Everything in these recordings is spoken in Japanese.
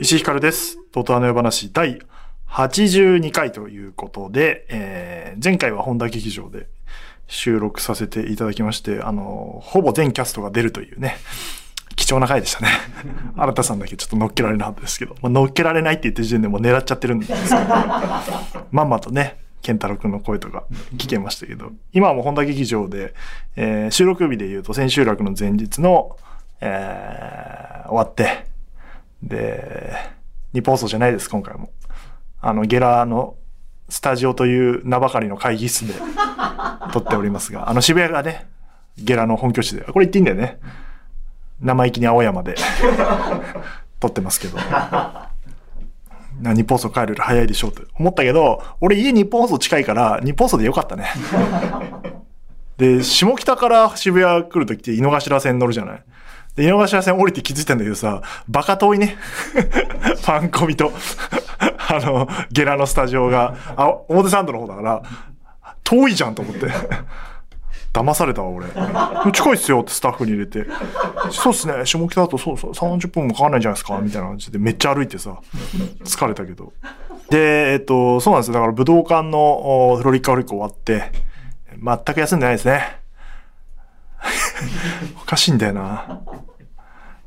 石井ひかるです。とうとうあの夜話第82回ということで、えー前回は本田劇場で収録させていただきまして、あの、ほぼ全キャストが出るというね、貴重な回でしたね。新田さんだけちょっと乗っけられなかったですけど、まあ、乗っけられないって言って時点でもう狙っちゃってるんですけど、まんまとね、健太郎くんの声とか聞けましたけど、今はもう本田劇場で、えー収録日で言うと千秋楽の前日の、えー終わって、で、日放送じゃないです、今回も。あの、ゲラのスタジオという名ばかりの会議室で撮っておりますが、あの渋谷がね、ゲラの本拠地で、これ言っていいんだよね。生意気に青山で 撮ってますけど。な日本放送帰るより早いでしょうって思ったけど、俺家日本放送近いから、日本放送でよかったね。で、下北から渋谷来るときって井の頭線乗るじゃない。で、井の頭線降りて気づいたんだけどさ、バカ遠いね。ファンコミと、あの、ゲラのスタジオが、あ、表参道の方だから、遠いじゃんと思って。騙されたわ、俺。近いっすよってスタッフに入れて。そうっすね、下北だとそうそう、30分もかかんないんじゃないですかみたいな感じでめっちゃ歩いてさ、疲れたけど。で、えっと、そうなんですよ。だから武道館のフロリカフリック終わって、全く休んでないですね。おかしいんだよな。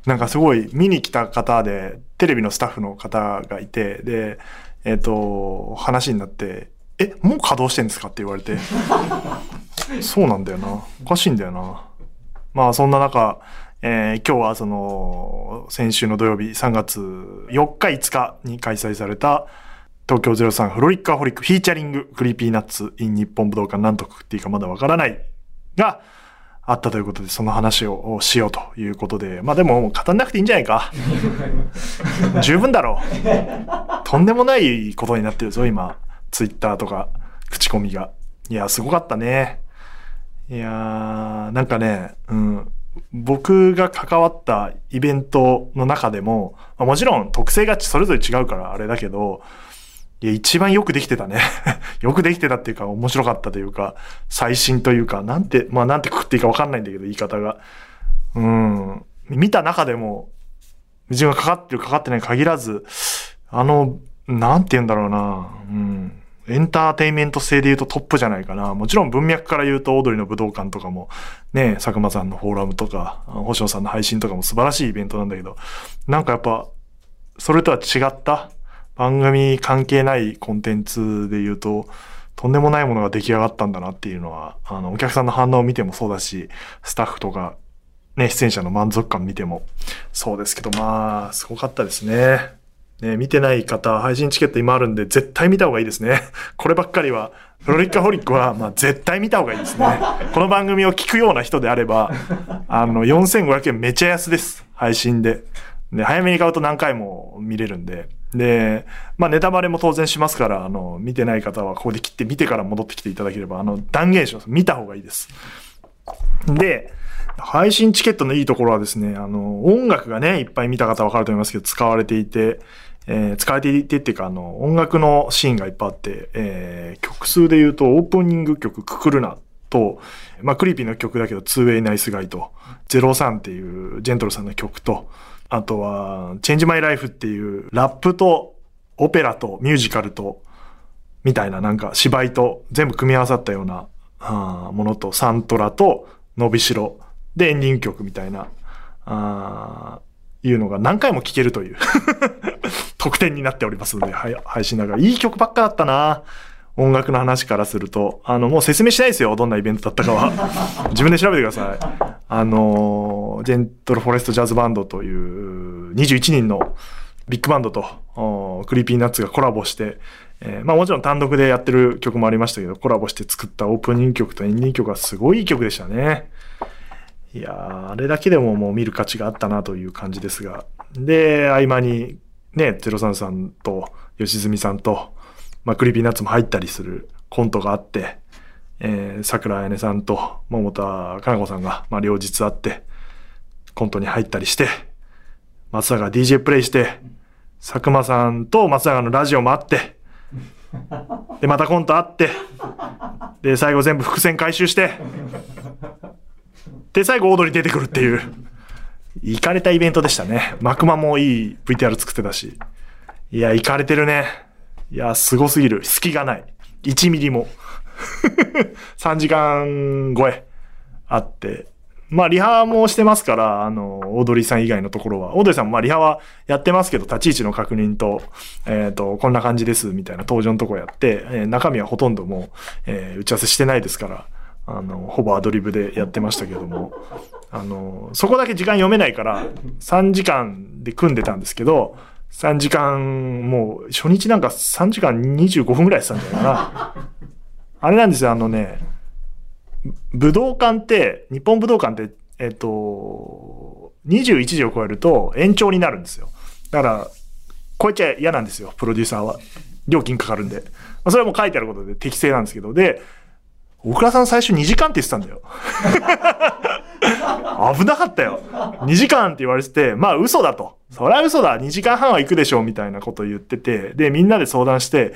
なんかすごい見に来た方で、テレビのスタッフの方がいて、で、えっ、と、話になって、え、もう稼働してんですか？って言われて。そうなんだよな。おかしいんだよな。まあそんな中、えー今日はその、先週の土曜日3月4日5日に開催された東京03 FROLIC A HOLIC featuring Creepy Nuts in 日本武道館なんと括っていいかまだわからないがあったということでその話をしようということでまあでももう語んなくていいんじゃないか。十分だろう。とんでもないことになってるぞ今。ツイッターとか口コミが。いやすごかったねいやー、なんかね、うん、僕が関わったイベントの中でも、まあもちろん特性がそれぞれ違うからあれだけど、いや、一番よくできてたね。よくできてたっていうか、面白かったというか、最新というか、なんて、まあなんてくくっていいかわかんないんだけど、言い方が。うん。見た中でも、自分がかかってるかかってない限らず、あの、なんて言うんだろうな。うん。エンターテインメント性で言うとトップじゃないかな。もちろん文脈から言うと、オードリーの武道館とかも、ね、佐久間さんのフォーラムとか、星野さんの配信とかも素晴らしいイベントなんだけど、なんかやっぱ、それとは違った番組関係ないコンテンツで言うと、とんでもないものが出来上がったんだなっていうのは、あの、お客さんの反応を見てもそうだし、スタッフとか、ね、出演者の満足感見てもそうですけど、まあ、すごかったですね。ね、見てない方、配信チケット今あるんで、絶対見た方がいいですね。こればっかりは、フロリッカホリックは、まあ、絶対見た方がいいですね。この番組を聞くような人であれば、あの、4500円めちゃ安です。配信で。で、早めに買うと何回も見れるんで。で、まあ、ネタバレも当然しますから、あの、見てない方はここで切って見てから戻ってきていただければ、あの、断言します。見た方がいいです。で、配信チケットのいいところはですね、あの、音楽がね、いっぱい見た方わかると思いますけど、使われていて、えー使われていてっていうか、あの、音楽のシーンがいっぱいあって、えー曲数で言うと、オープニング曲、くくるなと、まあ、 Creepy の曲だけど、 two-way nice guy と、03っていうジェントルさんの曲と、あとは、 change my life っていう、ラップと、オペラと、ミュージカルと、みたいななんか芝居と全部組み合わさったようなあものとサントラとのびしろでエンディング曲みたいなあいうのが何回も聴けるという。特典になっておりますので、はい、配信ながらいい曲ばっかだったな音楽の話からすると、あの、もう説明しないですよ。どんなイベントだったかは。自分で調べてください。あの、 Gentle Forest Jazz Band という21人のビッグバンドと、 Creepy Nuts がコラボして、えーまあもちろん単独でやってる曲もありましたけど、コラボして作ったオープニング曲とエンディング曲がすごいいい曲でしたね。いやー、あれだけでももう見る価値があったなという感じですが。で、合間に、ね、ゼロサンさんと、吉住さんと、まあ、 Creepy Nuts も入ったりするコントがあって、えー、佐倉綾音さんと百田夏菜子さんが、まあ、両日あって、コントに入ったりして、松永が DJ プレイして、佐久間さんと松永のラジオもあって、で、またコントあって、で、最後全部伏線回収して、で、最後オードリー出てくるっていう、行かれたイベントでしたね。マクマもいい VTR 作ってたし。いや、行かれてるね。いや、すごすぎる。隙がない。1ミリも。3時間超えあって。まあ、リハもしてますから、あの、オードリーさん以外のところは。オードリーさんもまあ、リハはやってますけど、立ち位置の確認と、えっ、と、こんな感じです、みたいな登場のとこやって、えー中身はほとんどもう、えー打ち合わせしてないですから、あの、ほぼアドリブでやってましたけども、あの、そこだけ時間読めないから、3時間で組んでたんですけど、3時間、もう、初日なんか3時間25分ぐらいやってたんじゃないかな。あれなんですよ、あのね、武道館って、日本武道館って、えっと、21時を超えると延長になるんですよ。だから、超えちゃ嫌なんですよ、プロデューサーは。料金かかるんで。まあそれはもう書いてあることで適正なんですけど、で、大倉さん最初2時間って言ってたんだよ。危なかったよ。2時間って言われてて、まあ嘘だと。そりゃ嘘だ。2時間半は行くでしょうみたいなこと言ってて、で、みんなで相談して、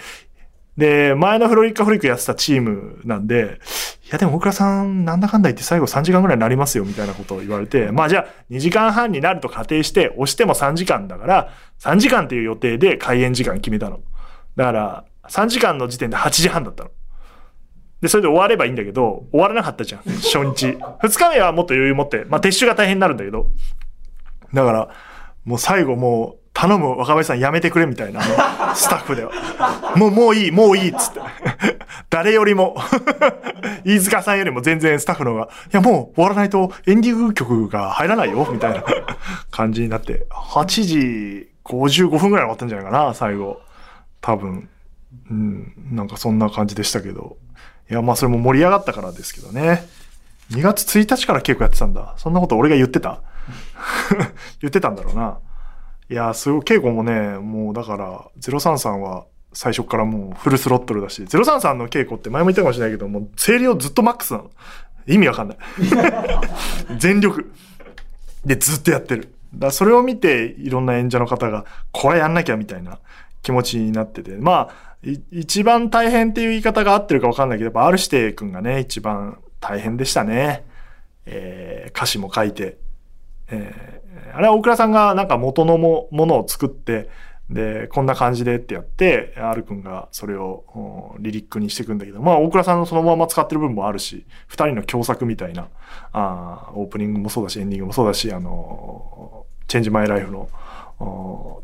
で、前のフロリッカフリックやってたチームなんで、いやでも大倉さんなんだかんだ言って最後3時間ぐらいになりますよみたいなことを言われて、まあじゃあ2時間半になると仮定して、押しても3時間だから、3時間っていう予定で開演時間決めたの。だから、3時間の時点で8時半だったの。で、それで終わればいいんだけど、終わらなかったじゃん、初日。2日目はもっと余裕持って、まあ撤収が大変になるんだけど。だから、もう最後もう、頼む若林さんやめてくれみたいな、スタッフでは。もう、もういい、もういいっつって。誰よりも、飯塚さんよりも全然スタッフの方が、いやもう終わらないとエンディング曲が入らないよ、みたいな 感じになって、8時55分ぐらい終わったんじゃないかな、最後。多分。うん、なんかそんな感じでしたけど。いや、まあそれも盛り上がったからですけどね。2月1日から稽古やってたんだ。そんなこと俺が言ってた？言ってたんだろうな。いや、すごい、稽古もね、もうだから、033は最初からもうフルスロットルだし、033の稽古って前も言ったかもしれないけど、もう声量ずっとマックスなの。意味わかんない。全力。で、ずっとやってる。だそれを見て、いろんな演者の方が、これやんなきゃみたいな気持ちになってて。まあ、い一番大変っていう言い方が合ってるかわかんないけど、やっぱ R 指定君がね、一番大変でしたね。えー歌詞も書いて、えーあれは大倉さんがなんか元のもものを作って、で、こんな感じでってやって、R 君がそれをリリックにしていくんだけど、まあ大倉さんのそのまま使ってる部分もあるし、二人の共作みたいな、あオープニングもそうだし、エンディングもそうだし、あのー、チェンジマイライフの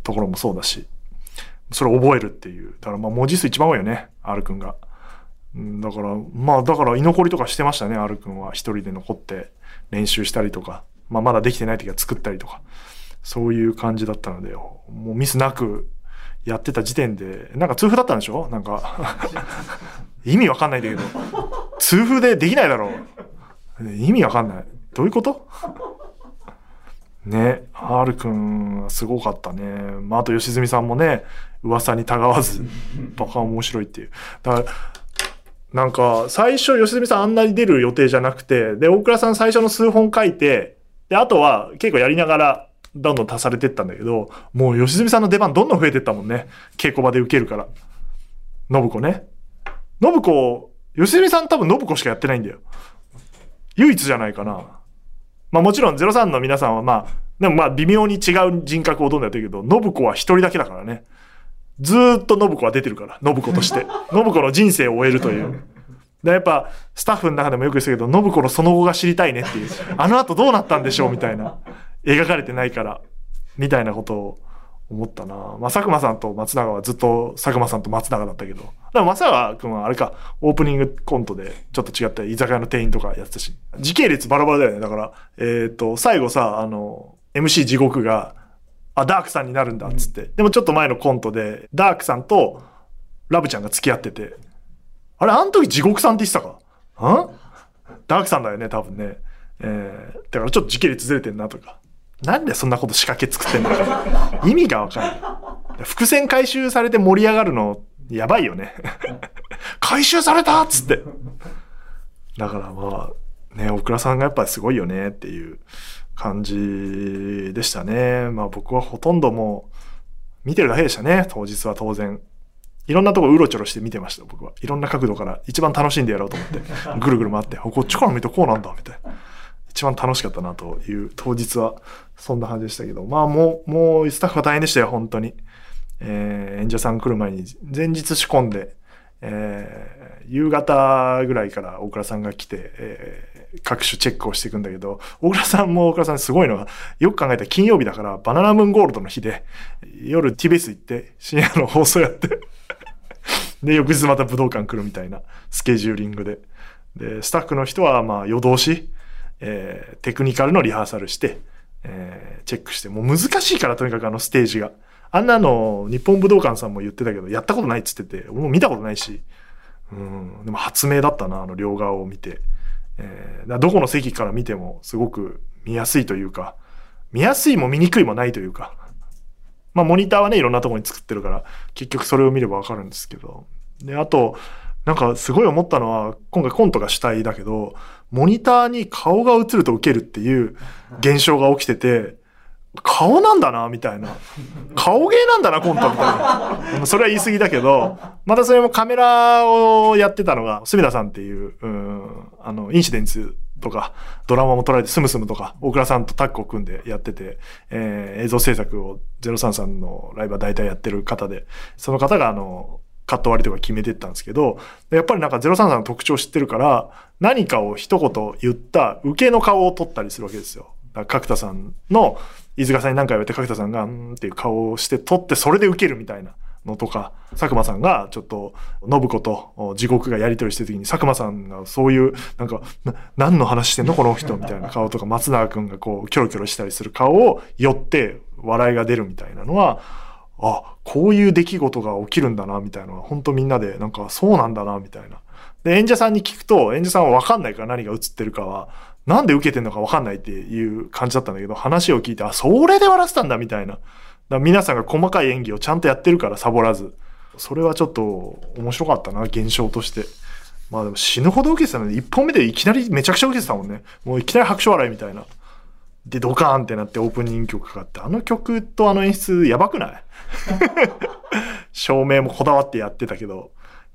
ところもそうだし、それを覚えるっていう。だからまあ文字数一番多いよね、R 君が。うんだから、まあだから居残りとかしてましたね、R 君は一人で残って練習したりとか、まあまだできてない時は作ったりとか、そういう感じだったので、もうミスなくやってた時点で、なんか痛風だったんでしょ？なんか、意味わかんないんだけど、痛風でできないだろう。意味わかんない。どういうこと？ね、R 君はすごかったね。まあ、あと吉住さんもね、噂にたがわず、バカ面白いっていう。だから、なんか、最初吉住さんあんなに出る予定じゃなくて、で、大倉さん最初の数本書いて、で、あとは結構やりながら、どんどん足されてったんだけど、もう吉住さんの出番どんどん増えてったもんね。稽古場で受けるから。信子ね。信子、吉住さん多分信子しかやってないんだよ。唯一じゃないかな。まあもちろん03の皆さんはまあ、でもまあ微妙に違う人格をどんどんやってるけど、信子は一人だけだからね。ずっと信子は出てるから、信子として。信子の人生を終えるという。で、やっぱ、スタッフの中でもよく言ってたけど、信子のその後が知りたいねっていう。あの後どうなったんでしょうみたいな。描かれてないから。みたいなことを思ったな。まあ、佐久間さんと松永はずっと佐久間さんと松永だったけど。でも松永君はあれか、オープニングコントでちょっと違った居酒屋の店員とかやってたし。時系列バラバラだよね。だから、えっ、と、最後さ、あの、MC 地獄が、あ、ダークさんになるんだっつって。でもちょっと前のコントで、ダークさんとラブちゃんが付き合ってて、あれ、あの時地獄さんって言ってたか？んダークさんだよね、多分ね。えー、だからちょっと時系列ずれてんなとか。なんでそんなこと仕掛け作ってんの。意味がわかんない。伏線回収されて盛り上がるの、やばいよね。回収されたっつって。だからまあ、ね、大倉さんがやっぱりすごいよねっていう感じでしたね。まあ僕はほとんどもう見てるだけでしたね、当日は当然。いろんなとこうろちょろして見てました、僕は。いろんな角度から一番楽しんでやろうと思って、ぐるぐる回って、こっちから見てこうなんだ、みたいな。一番楽しかったなという当日はそんな感じでしたけど、まあもう、もうスタッフは大変でしたよ、本当に。えー、演者さん来る前に前日仕込んで、えー、夕方ぐらいから大倉さんが来て、えー、各種チェックをしていくんだけど、大倉さんも大倉さんすごいのは、よく考えたら金曜日だからバナナムーンゴールドの日で、夜 TBS 行って深夜の放送やって で、翌日また武道館来るみたいなスケジューリングで。で、スタッフの人はまあ夜通し、えー、テクニカルのリハーサルして、えー、チェックして、もう難しいからとにかくあのステージが。あんなの日本武道館さんも言ってたけど、やったことないっつってて、俺も見たことないし、うん、でも発明だったな、あの両側を見て。えー、どこの席から見てもすごく見やすいというか、見やすいも見にくいもないというか、まあモニターはね、いろんなとこに作ってるから、結局それを見ればわかるんですけど。で、あと、なんかすごい思ったのは、今回コントが主体だけど、モニターに顔が映ると受けるっていう現象が起きてて、顔なんだな、みたいな。顔芸なんだな、コントみたいな。それは言い過ぎだけど、またそれもカメラをやってたのが、隅田さんっていう、うん、あの、インシデンツとか、ドラマも撮られて、スムスムとか、大倉さんとタッグを組んでやってて、えー、映像制作を033のライブは大体やってる方で、その方があの、カット割りとか決めてったんですけど、やっぱりなんか033の特徴を知ってるから、何かを一言言った受けの顔を撮ったりするわけですよ。角田さんの飯塚さんに何回言われて角田さんが、うんっていう顔をして撮って、それで受けるみたいなのとか、佐久間さんがちょっと、信子と地獄がやり取りしてる時に、佐久間さんがそういう、なんか、何の話してんのこの人みたいな顔とか、松永くんがこう、キョロキョロしたりする顔を寄って笑いが出るみたいなのは、あ、こういう出来事が起きるんだな、みたいなのは、本当みんなで、なんか、そうなんだな、みたいな。で、演者さんに聞くと、演者さんはわかんないから何が映ってるかは、なんで受けてんのかわかんないっていう感じだったんだけど、話を聞いて、あ、それで笑ってたんだ、みたいな。だ皆さんが細かい演技をちゃんとやってるから、サボらず。それはちょっと面白かったな、現象として。まあでも死ぬほど受けてたので、一本目でいきなりめちゃくちゃ受けてたもんね。もういきなり拍手笑いみたいな。で、ドカーンってなってオープニング曲かかって、あの曲とあの演出やばくない？照明もこだわってやってたけど、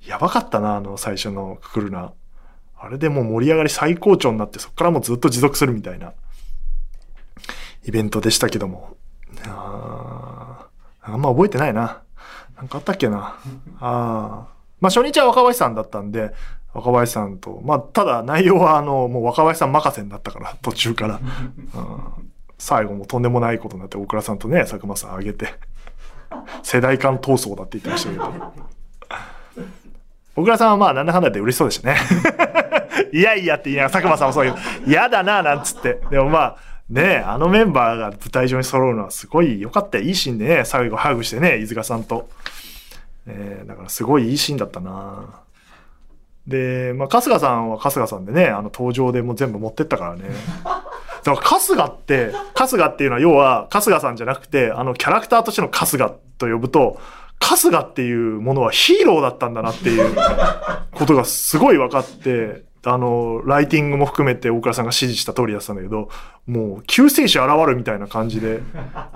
やばかったな、あの最初のクルナ。あれでもう盛り上がり最高潮になって、そこからもうずっと持続するみたいなイベントでしたけども。ああんま覚えてないな。なんかあったっけな。ああ。まあ初日は若林さんだったんで、若林さんと、まあただ内容はあの、もう若林さん任せになったから、途中から。最後もとんでもないことになって、大倉さんとね、佐久間さんあげて、世代間闘争だって言ってましたけど。小倉さんはまあなんだかんだで嬉しそうでしたね。いやいやって言いながら佐久間さんもそういう、嫌だななんつって。でもまあ、ねあのメンバーが舞台上に揃うのはすごい良かったいいシーンでね、最後ハグしてね、飯塚さんと。えー、だからすごいいいシーンだったなで、まあ、春日さんは春日さんでね、あの登場でもう全部持ってったからね。だから春日って、春日っていうのは要は春日さんじゃなくて、あのキャラクターとしての春日と呼ぶと、春日っていうものはヒーローだったんだなっていうことがすごい分かって、あの、ライティングも含めて大倉さんが指示した通りやったんだけど、もう救世主現るみたいな感じで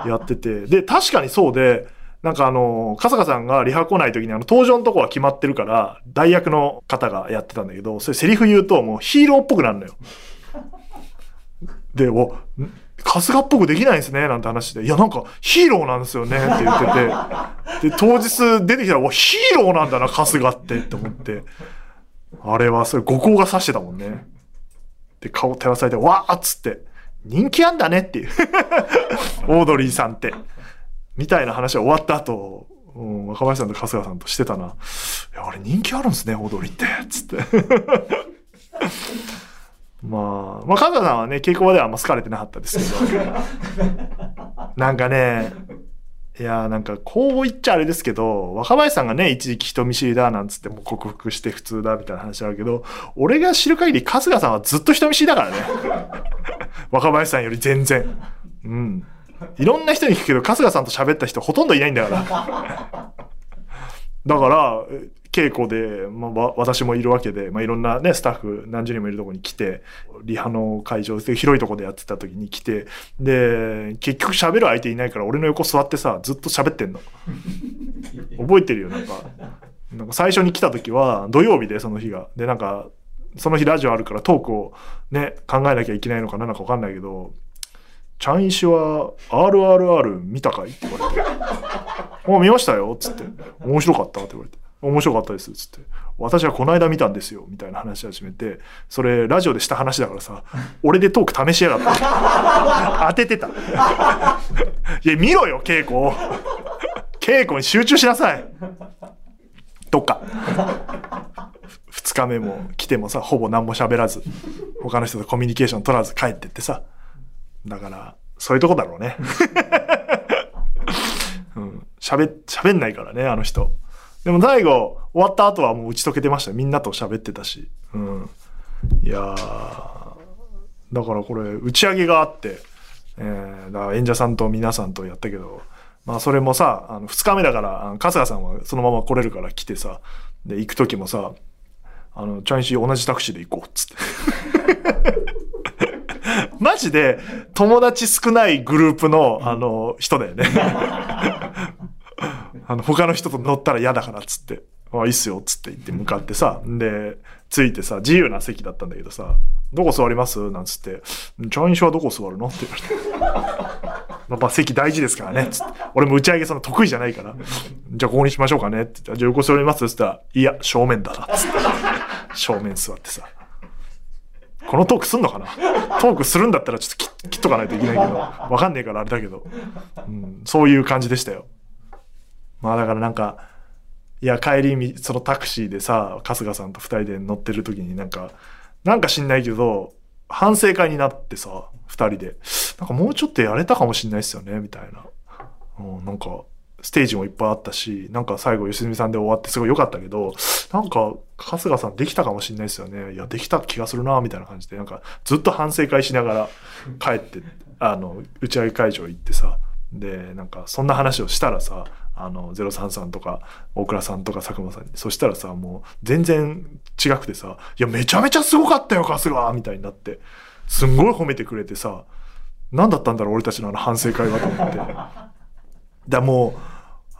やってて、で、確かにそうで、なんかあの、笠賀さんがリハ来ない時にあの、登場のとこは決まってるから、代役の方がやってたんだけど、それセリフ言うともうヒーローっぽくなるのよ。で、お、春日っぽくできないんですね、なんて話で。いや、なんか、ヒーローなんですよね、って言ってて。で、当日出てきたら、お、ヒーローなんだな、春日って、って思って。あれは、それ、五光が指してたもんね。で、顔照らされて、わーっつって、人気あんだねっていう。オードリーさんって。みたいな話が終わった後、うん、若林さんと春日さんとしてたな。いや、あれ人気あるんですね、オードリーって。つって。まあ、まあ、香川さんはね、稽古場ではあんま好かれてなかったですけど。なんかね、いやなんかこう言っちゃあれですけど、若林さんがね、一時期人見知りだなんつっても克服して普通だみたいな話あるけど、俺が知る限り春日さんはずっと人見知りだからね。若林さんより全然。うん。いろんな人に聞くけど、春日さんと喋った人ほとんどいないんだから。だから、稽稽古で、まあわ、私もいるわけで、まあ、いろんなね、スタッフ何十人もいるところに来て、リハの会場で広いところでやってた時に来て、で、結局喋る相手いないから俺の横座ってさ、ずっと喋ってんの。覚えてるよ、なんか。なんか最初に来た時は土曜日でその日が。で、なんか、その日ラジオあるからトークをね、考えなきゃいけないのかななんかわかんないけど、チャンイシは RRR 見たかいって言われて。あ、見ましたよっつって。面白かったって言われて。面白かったですつって。私はこの間見たんですよみたいな話し始めて、それラジオでした話だからさ、俺でトーク試しやがった。当ててた。いや、見ろよ、稽古を。稽古に集中しなさい。とか。2日目も来てもさ、ほぼ何も喋らず、他の人とコミュニケーション取らず帰ってってさ。だから、そういうとこだろうね。うん。喋、喋んないからね、あの人。でも最後、終わった後はもう打ち解けてました。みんなと喋ってたし。うん。いや、だからこれ、打ち上げがあって、えー、だから演者さんと皆さんとやったけど、まあそれもさ、あの2日目だから、春日さんはそのまま来れるから来てさ、で、行く時もさ、あの、チャンシー同じタクシーで行こうっつって。マジで友達少ないグループの、あの、人だよね。あの、他の人と乗ったら嫌だからっつって、あ、いいっすよっつって言って向かってさ、で、着いてさ、自由な席だったんだけどさ、どこ座ります？なんつって、チャンシはどこ座るの？って言われて。まあ、席大事ですからね。つって。俺も打ち上げその得意じゃないから。じゃあここにしましょうかね。って言ってじゃあ横座ります？って言ったら、いや、正面だな。つって。正面座ってさ。このトークすんのかなトークするんだったらちょっと切切っとかないといけないけど、わかんねえからあれだけど、うん、そういう感じでしたよ。まあだからなんか、いや、帰り、そのタクシーでさ、春日さんと二人で乗ってる時になんか、なんか知んないけど、反省会になってさ、二人で、なんかもうちょっとやれたかもしんないっすよね、みたいな。うん、なんか、ステージもいっぱいあったし、なんか最後、良純さんで終わってすごい良かったけど、なんか、春日さんできたかもしんないですよね。いや、できた気がするな、みたいな感じで、なんか、ずっと反省会しながら帰って、あの、打ち上げ会場行ってさ、で、なんか、そんな話をしたらさ、あの、033とか、大倉さんとか佐久間さんに、そしたらさ、もう、全然違くてさ、いや、めちゃめちゃすごかったよ、春日みたいになって、すんごい褒めてくれてさ、何だったんだろう、俺たちのあの反省会はと思って。だもう、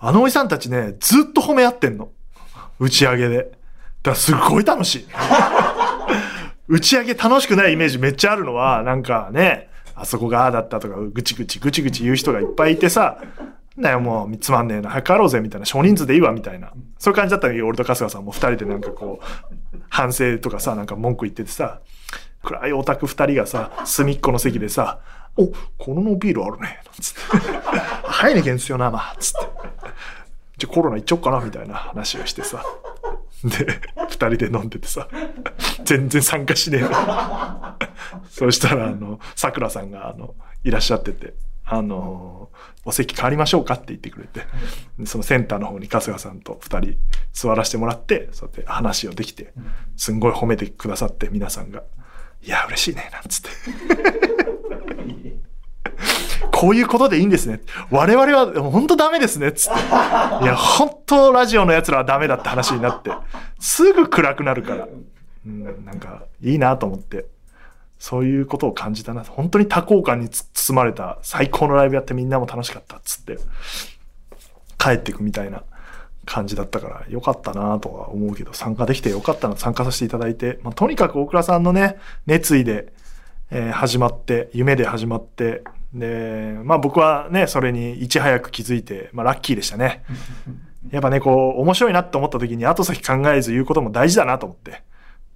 あのおじさんたちね、ずっと褒め合ってんの。打ち上げで。だからすごい楽しい。打ち上げ楽しくないイメージめっちゃあるのは、なんかね、あそこがああだったとか、ぐちぐちぐちぐち言う人がいっぱいいてさ、だよもうつまんねえな、早く帰ろうぜみたいな、少人数でいいわみたいな。そういう感じだったんだけど、俺と春日さんも二人でなんかこう、反省とかさ、なんか文句言っててさ、暗いオタク二人がさ、隅っこの席でさ、お、このビールあるね、なんつって。ハイネケンですよな、まあ、つって。じゃあコロナ行っちゃおっかな、みたいな話をしてさ。で、二人で飲んでてさ、全然参加しねえの。そしたら、あの、桜さんが、あの、いらっしゃってて、あの、お席変わりましょうかって言ってくれて、そのセンターの方に春日さんと二人座らせてもらって、そうやって話をできて、すんごい褒めてくださって、皆さんが。いや、嬉しいね、なんつって。こういうことでいいんですね。我々は本当ダメですね。つって。いや、本当ラジオの奴らはダメだって話になって。すぐ暗くなるから。うん、なんか、いいなと思って。そういうことを感じたな。本当に多幸感に包まれた最高のライブやってみんなも楽しかったっつって。帰ってくみたいな感じだったから、よかったなとは思うけど、参加できてよかったな、参加させていただいて。まあ、とにかく大倉さんのね、熱意で、えー始まって、夢で始まって、で、まあ僕はね、それにいち早く気づいて、まあラッキーでしたね。やっぱね、こう、面白いなって思った時に後先考えず言うことも大事だなと思って、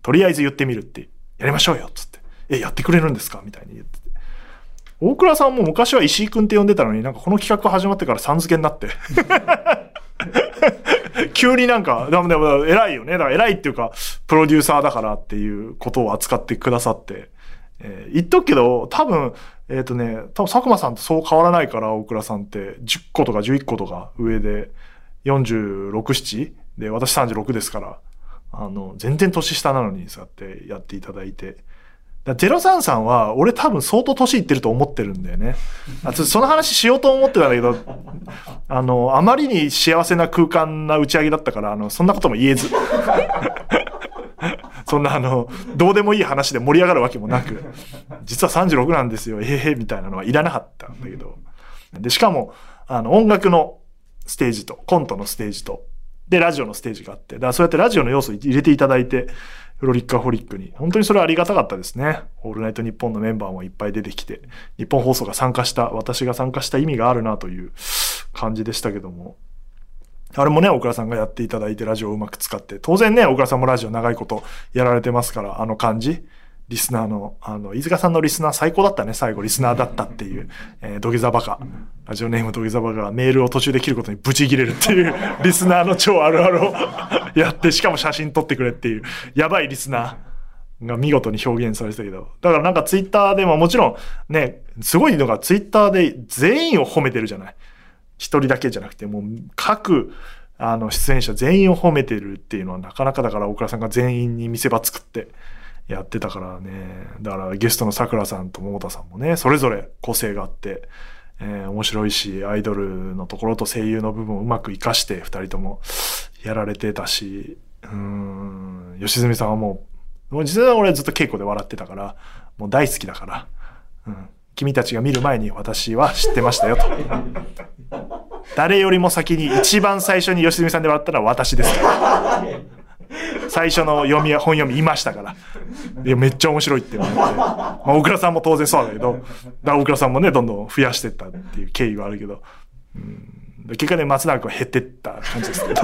とりあえず言ってみるって、やりましょうよ、つって。え、やってくれるんですか？みたいに言ってて。大倉さんも昔は石井くんって呼んでたのになんかこの企画始まってからさん付けになって。急になんか、でもでも偉いよね。だから偉いっていうか、プロデューサーだからっていうことを扱ってくださって。えー言っとくけど、多分、えっ、とね、多分佐久間さんとそう変わらないから、大倉さんって、10個とか11個とか上で、46、7? で、私36ですから、あの、全然年下なのに、そうやってやっていただいて、だ033は、俺多分相当年いってると思ってるんだよね。あその話しようと思ってたんだけど、あの、あまりに幸せな空間な打ち上げだったから、あの、そんなことも言えず。そんなあの、どうでもいい話で盛り上がるわけもなく、実は36なんですよ、ええみたいなのはいらなかったんだけど。で、しかも、あの、音楽のステージと、コントのステージと、で、ラジオのステージがあって、だからそうやってラジオの要素入れていただいて、フロリッカホリックに。本当にそれはありがたかったですね。オールナイトニッポンのメンバーもいっぱい出てきて、日本放送が参加した、私が参加した意味があるなという感じでしたけども。あれもね、大倉さんがやっていただいてラジオをうまく使って、当然ね、大倉さんもラジオ長いことやられてますから、あの感じ。リスナーの、あの、飯塚さんのリスナー最高だったね、最後リスナーだったっていう、えー、土下座バカ。ラジオネーム土下座バカがメールを途中で切ることにブチ切れるっていう、リスナーの超あるあるをやって、しかも写真撮ってくれっていう、やばいリスナーが見事に表現されてたけど。だからなんかツイッターでももちろんね、すごいのがツイッターで全員を褒めてるじゃない。一人だけじゃなくて、もう各、あの、出演者全員を褒めてるっていうのはなかなかだから大倉さんが全員に見せ場作ってやってたからね。だからゲストの桜さんと桃田さんもね、それぞれ個性があって、えー、面白いし、アイドルのところと声優の部分をうまく活かして二人ともやられてたし、うん、吉住さんはもう、もう実際俺ずっと稽古で笑ってたから、もう大好きだから、うん、君たちが見る前に私は知ってましたよと。誰よりも先に一番最初に吉住さんで笑ったのは私ですから。最初の読みや本読みいましたから。いや、めっちゃ面白いってって。まあ、大倉さんも当然そうだけど、だ大倉さんもね、どんどん増やしてったっていう経緯はあるけど、うん、結果ね、松永君は減ってった感じですけど。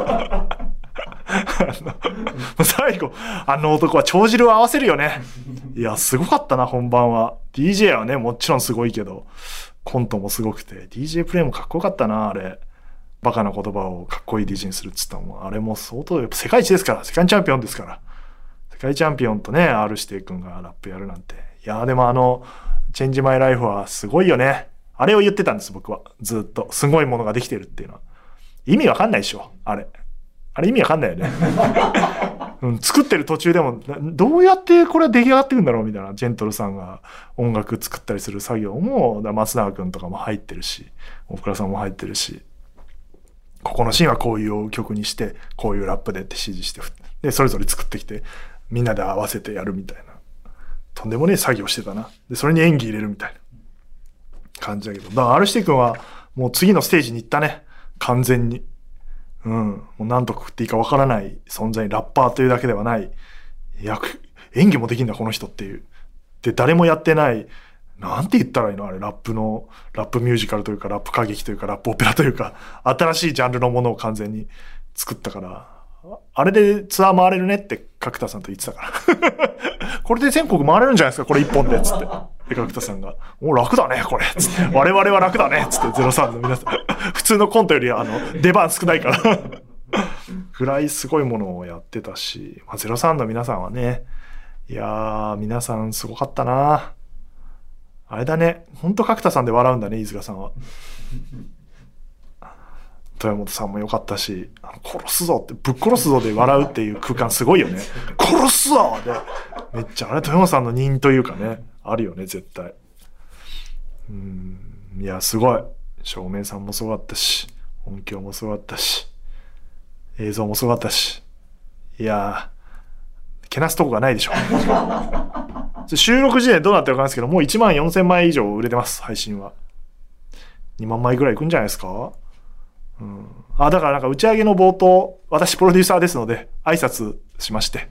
最後、あの男は帳汁を合わせるよね。いや、すごかったな、本番は。DJ はね、もちろんすごいけど、コントもすごくて、DJ プレイもかっこよかったな、あれ。バカな言葉をかっこいい DJ にするっつったのも、あれも相当、やっぱ世界一ですから、世界チャンピオンですから。世界チャンピオンとね、R 指定君がラップやるなんて。いやでもあの、チェンジマイライフはすごいよね。あれを言ってたんです、僕は。ずっと。すごいものができてるっていうのは。意味わかんないでしょ、あれ。あれ意味わかんないよね。うん、作ってる途中でも、どうやってこれは出来上がってくんだろうみたいな、ジェントルさんが音楽作ったりする作業も、松永くんとかも入ってるし、大倉さんも入ってるし、ここのシーンはこういう曲にして、こういうラップでって指示して、で、それぞれ作ってきて、みんなで合わせてやるみたいな。とんでもねえ作業してたな。で、それに演技入れるみたいな感じだけど。だから、アルシティ君はもう次のステージに行ったね。完全に。うん。もう何と食っていいかわからない存在、ラッパーというだけではない。役、演技もできんだ、この人っていう。で、誰もやってない、なんて言ったらいいの？あれ、ラップの、ラップミュージカルというか、ラップ歌劇というか、ラップオペラというか、新しいジャンルのものを完全に作ったから、あれでツアー回れるねって角田さんと言ってたから。これで全国回れるんじゃないですか？これ一本で、つって。で、角田さんが、もう楽だね、これ、つって。我々は楽だね、つって、03の皆さん。普通のコントより、あの、出番少ないから。ぐらいすごいものをやってたし、まあ、03の皆さんはね、いやー、皆さんすごかったなあれだね。ほんと角田さんで笑うんだね、飯塚さんは。豊本さんも良かったし、殺すぞって、ぶっ殺すぞで笑うっていう空間すごいよね。殺すぞで、めっちゃ、あれ豊本さんの人というかね、あるよね、絶対。うん、いや、すごい。照明さんもすごかったし、音響もすごかったし、映像もすごかったし、いやー、けなすとこがないでしょ。収録時点どうなってるかわかんないですけど、もう1万4000枚以上売れてます、配信は。2万枚ぐらいいくんじゃないですか？うん。あ、だからなんか打ち上げの冒頭、私プロデューサーですので、挨拶しまして、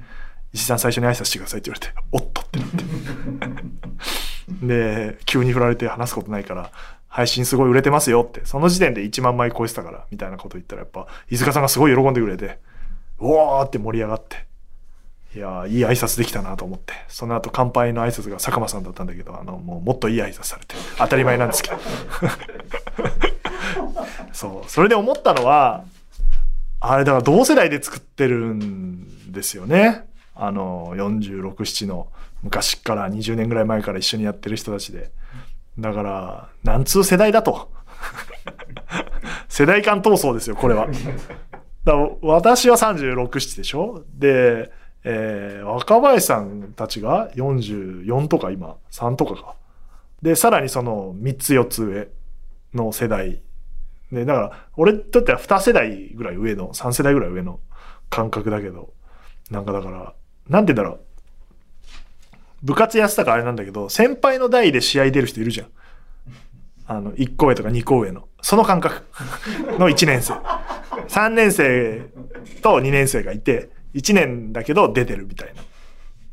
石井さん最初に挨拶してくださいって言われて、おっとってなって。で、急に振られて話すことないから、配信すごい売れてますよって、その時点で1万枚超えてたから、みたいなこと言ったらやっぱ、飯塚さんがすごい喜んでくれて、うわーって盛り上がって、いやいい挨拶できたなと思って。その後乾杯の挨拶が佐久間さんだったんだけど、あの、もうもっといい挨拶されて。当たり前なんですけど。そう。それで思ったのは、あれだから同世代で作ってるんですよね。あの、46、7の昔から20年ぐらい前から一緒にやってる人たちで。だから、なんつう世代だと。世代間闘争ですよ、これは。だ私は36、7でしょで、えー、若林さんたちが44とか今、3とかか。で、さらにその3つ4つ上の世代。で、だから、俺とっては2世代ぐらい上の、3世代ぐらい上の感覚だけど、なんかだから、なんて言うんだろう。部活やってたからあれなんだけど、先輩の代で試合出る人いるじゃん。あの、1個上とか2個上の。その感覚の1年生。3年生と2年生がいて、1年だけど出てるみたいな。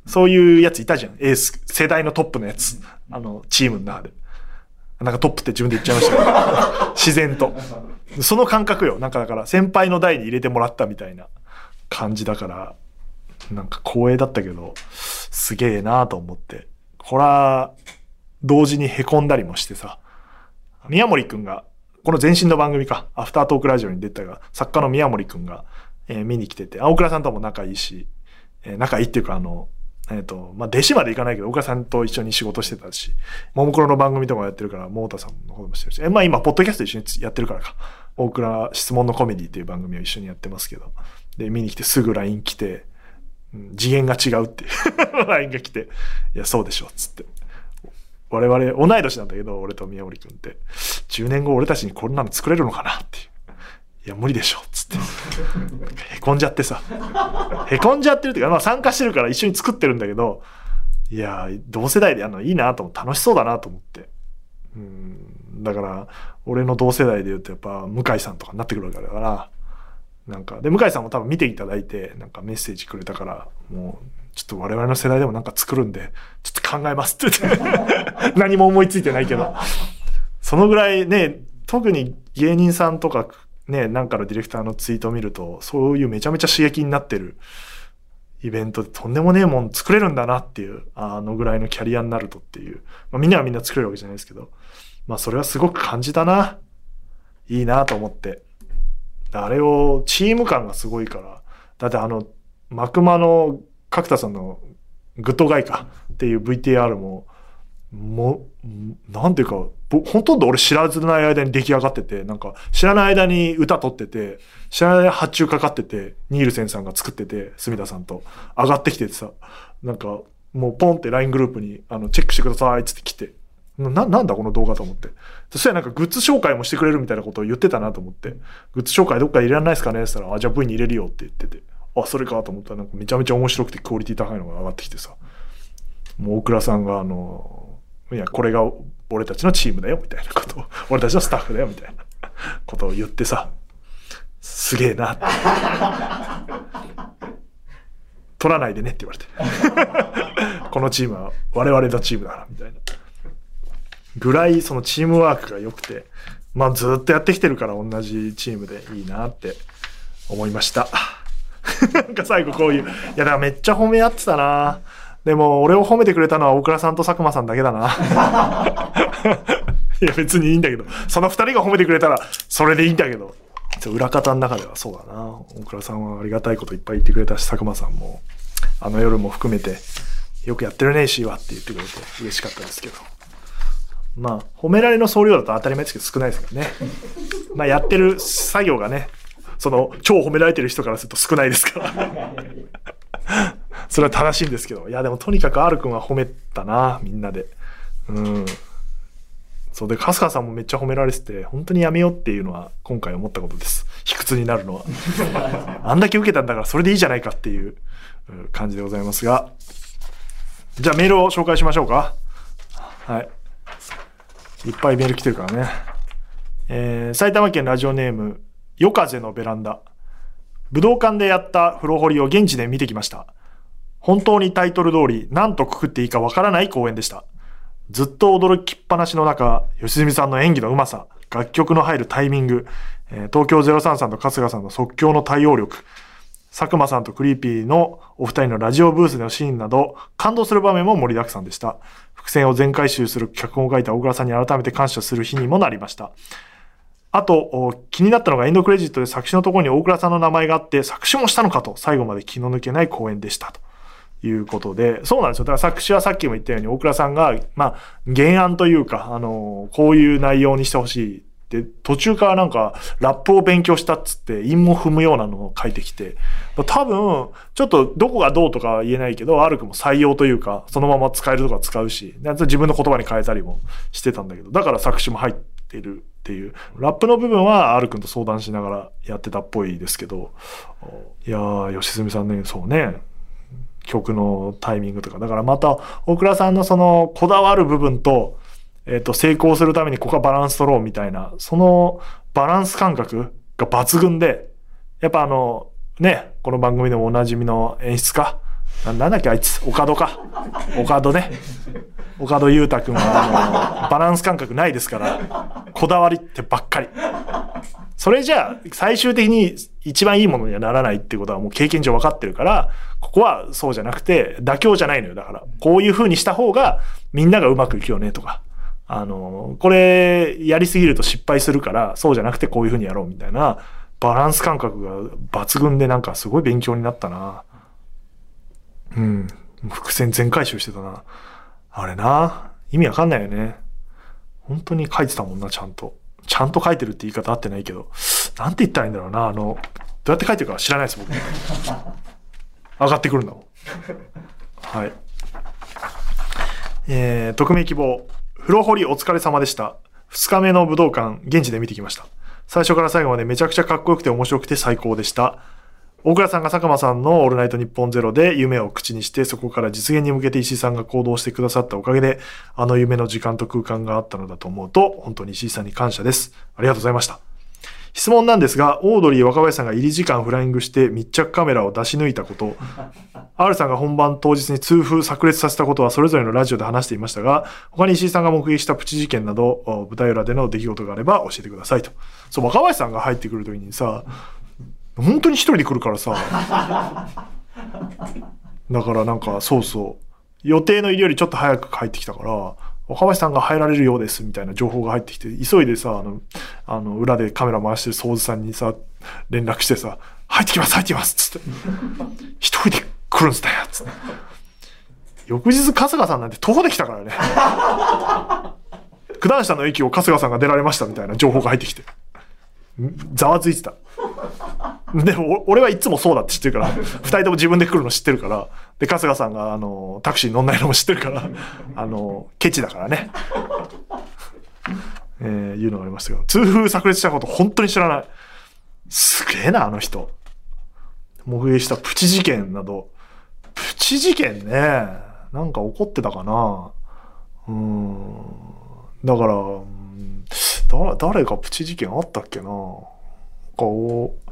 そういうやついたじゃん。エース、世代のトップのやつ。あの、チームの中で。なんかトップって自分で言っちゃいましたけど。自然と。その感覚よ。なんかだから先輩の代に入れてもらったみたいな感じだから、なんか光栄だったけど、すげえなと思って。これは、同時に凹んだりもしてさ。宮森くんが、この前身の番組か、アフタートークラジオに出たが、作家の宮森くんが、えー、見に来てて、青倉さんとも仲いいし、えー、仲いいっていうか、あの、えっ、ー、と、まあ、弟子まで行かないけど、岡さんと一緒に仕事してたし、ももクロの番組とかやってるから、モータさんの方もしてるし、え、まあ今、ポッドキャスト一緒にやってるからか。大倉質問のコメディっていう番組を一緒にやってますけど。で、見に来てすぐ LINE 来て、うん、次元が違うって LINE が来て、いや、そうでしょ、つって。我々、同い年なんだけど、俺と宮森くんって、10年後俺たちにこんなの作れるのかなっていう。いや、無理でしょ、つって。へこんじゃってさ。へこんじゃってるっていうか、まあ参加してるから一緒に作ってるんだけど、いや、同世代でやるのいいなと思って、楽しそうだなと思って。うん、だから、俺の同世代で言うとやっぱ、向井さんとかになってくるわけだから、なんか、で、向井さんも多分見ていただいて、なんかメッセージくれたから、もう、ちょっと我々の世代でもなんか作るんで、ちょっと考えますって言って 何も思いついてないけど。そのぐらいね、特に芸人さんとかね、なんかのディレクターのツイートを見ると、そういうめちゃめちゃ刺激になってるイベントでとんでもねえもん作れるんだなっていう、あのぐらいのキャリアになるとっていう。まあ、みんなはみんな作れるわけじゃないですけど、まあそれはすごく感じたな。いいなと思って。あれを、チーム感がすごいから。だってあの、マクマの角田さんのグッドガイかっていう VTR も、もう、なんていうか、ほとんど俺知らずない間に出来上がってて、なんか知らない間に歌取ってて、知らない間に発注かかってて、ニールセンさんが作ってて、隅田さんと上がってきててさ、なんかもうポンって LINE グループにあのチェックしてくださいっつって来て、な、なんだこの動画と思って。そしたらなんかグッズ紹介もしてくれるみたいなことを言ってたなと思って、グッズ紹介どっか入れられないですかね？って言ったら、あ、じゃあ V に入れるよって言ってて。あ、それかと思ったらなんかめちゃめちゃ面白くてクオリティ高いのが上がってきてさ。もう大倉さんがあの、いや、これが俺たちのチームだよみたいなことを、俺たちのスタッフだよみたいなことを言ってさ、すげえなって。取らないでねって言われて。このチームは我々のチームだからみたいな。ぐらいそのチームワークが良くて、まあずっとやってきてるから同じチームでいいなって思いました。なんか最後こういう、いやだからめっちゃ褒め合ってたなでも俺を褒めてくれたのは大倉さんと佐久間さんだけだな。いや別にいいんだけど、その二人が褒めてくれたらそれでいいんだけど。裏方の中ではそうだな。大倉さんはありがたいこといっぱい言ってくれたし、佐久間さんも、あの夜も含めて、よくやってるね、石井はって言ってくれて嬉しかったですけど。まあ、褒められの総量だと当たり前ですけど少ないですけどね。まあやってる作業がね、その超褒められてる人からすると少ないですからそれは正しいんですけど。いやでもとにかく R 君は褒めたなみんなで。うん。そうで春日さんもめっちゃ褒められてて本当にやめようっていうのは今回思ったことです。卑屈になるのは。あんだけ受けたんだからそれでいいじゃないかっていう感じでございますが。じゃあメールを紹介しましょうか。はい。いっぱいメール来てるからね。えー、埼玉県ラジオネーム夜風のベランダ。武道館でやった風呂掘りを現地で見てきました。本当にタイトル通り何とくくっていいかわからない公演でした。ずっと驚きっぱなしの中、吉住さんの演技のうまさ、楽曲の入るタイミング、えー、東京03さんと春日さんの即興の対応力、佐久間さんとクリーピーのお二人のラジオブースでのシーンなど、感動する場面も盛りだくさんでした。伏線を全回収する脚本を書いた小倉さんに改めて感謝する日にもなりました。あと、気になったのがエンドクレジットで作詞のところに大倉さんの名前があって、作詞もしたのかと、最後まで気の抜けない公演でしたと。いうことで、そうなんですよ。だから作詞はさっきも言ったように、大倉さんが、まあ、原案というか、あの、こういう内容にしてほしいっで、途中からなんか、ラップを勉強したっつって、韻も踏むようなのを書いてきて、多分、ちょっとどこがどうとかは言えないけど、アルクも採用というか、そのまま使えるとか使うし、自分の言葉に変えたりもしてたんだけど、だから作詞も入ってるっていう。ラップの部分はアル君と相談しながらやってたっぽいですけど、いやー、吉住さんね、そうね、曲のタイミングとか。だからまた、大倉さんのその、こだわる部分と、えっ、ー、と、成功するためにここはバランス取ろうみたいな、そのバランス感覚が抜群で、やっぱあの、ね、この番組でもおなじみの演出家、なんだっけあいつ、岡戸か。岡戸ね。岡戸裕太君は、あの、バランス感覚ないですから、こだわりってばっかり。それじゃあ、最終的に一番いいものにはならないってことはもう経験上分かってるから、ここはそうじゃなくて、妥協じゃないのよ。だから、こういう風にした方が、みんながうまくいくよね、とか。あの、これ、やりすぎると失敗するから、そうじゃなくてこういう風にやろうみたいな、バランス感覚が抜群でなんかすごい勉強になったな。うん。伏線全回収してたな。あれな。意味わかんないよね。本当に書いてたもんな、ちゃんと。ちゃんと書いてるって言い方合ってないけど。なんて言ったらいいんだろうな。あの、どうやって書いてるか知らないです、僕。上がってくるんだもん。はい。えー、匿名希望。風呂掘りお疲れ様でした。二日目の武道館、現地で見てきました。最初から最後までめちゃくちゃかっこよくて面白くて最高でした。大倉さんが佐久間さんのオールナイトニッポンゼロで夢を口にして、そこから実現に向けて石井さんが行動してくださったおかげで、あの夢の時間と空間があったのだと思うと、本当に石井さんに感謝です。ありがとうございました。質問なんですが、オードリー若林さんが入り時間フライングして密着カメラを出し抜いたこと、R さんが本番当日に痛風炸裂させたことはそれぞれのラジオで話していましたが、他に石井さんが目撃したプチ事件など、舞台裏での出来事があれば教えてくださいと。そう、若林さんが入ってくるときにさ、本当に一人で来るからさ。だからなんか、そうそう。予定の入りよりちょっと早く帰ってきたから、若林さんが入られるようですみたいな情報が入ってきて、急いでさ、あの、あの裏でカメラ回してる掃除さんにさ、連絡してさ、入ってきます、入ってきますつって。一人で来るんすだよつって。翌日、春日さんなんて徒歩で来たからね。九段下の駅を春日さんが出られましたみたいな情報が入ってきて。ざわついてた。でも、俺はいつもそうだって知ってるから、二人とも自分で来るの知ってるから、で、春日さんが、あの、タクシー乗んないのも知ってるから、あの、ケチだからね。えー、いうのがありましたけど、痛風炸裂したこと本当に知らない。すげえな、あの人。目撃したプチ事件など。プチ事件ね。なんか起こってたかな。うん。だから、誰かプチ事件あったっけな。こう、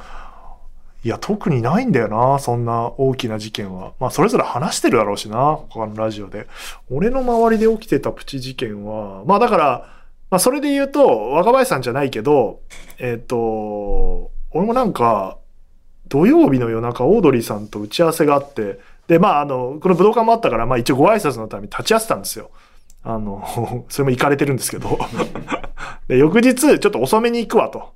いや、特にないんだよな、そんな大きな事件は。まあ、それぞれ話してるだろうしな、他のラジオで。俺の周りで起きてたプチ事件は、まあだから、まあそれで言うと、若林さんじゃないけど、えっ、ー、と、俺もなんか、土曜日の夜中、オードリーさんと打ち合わせがあって、で、まあ、あの、この武道館もあったから、まあ一応ご挨拶のために立ち会ってたんですよ。あの、それも行かれてるんですけど。で、翌日、ちょっと遅めに行くわと。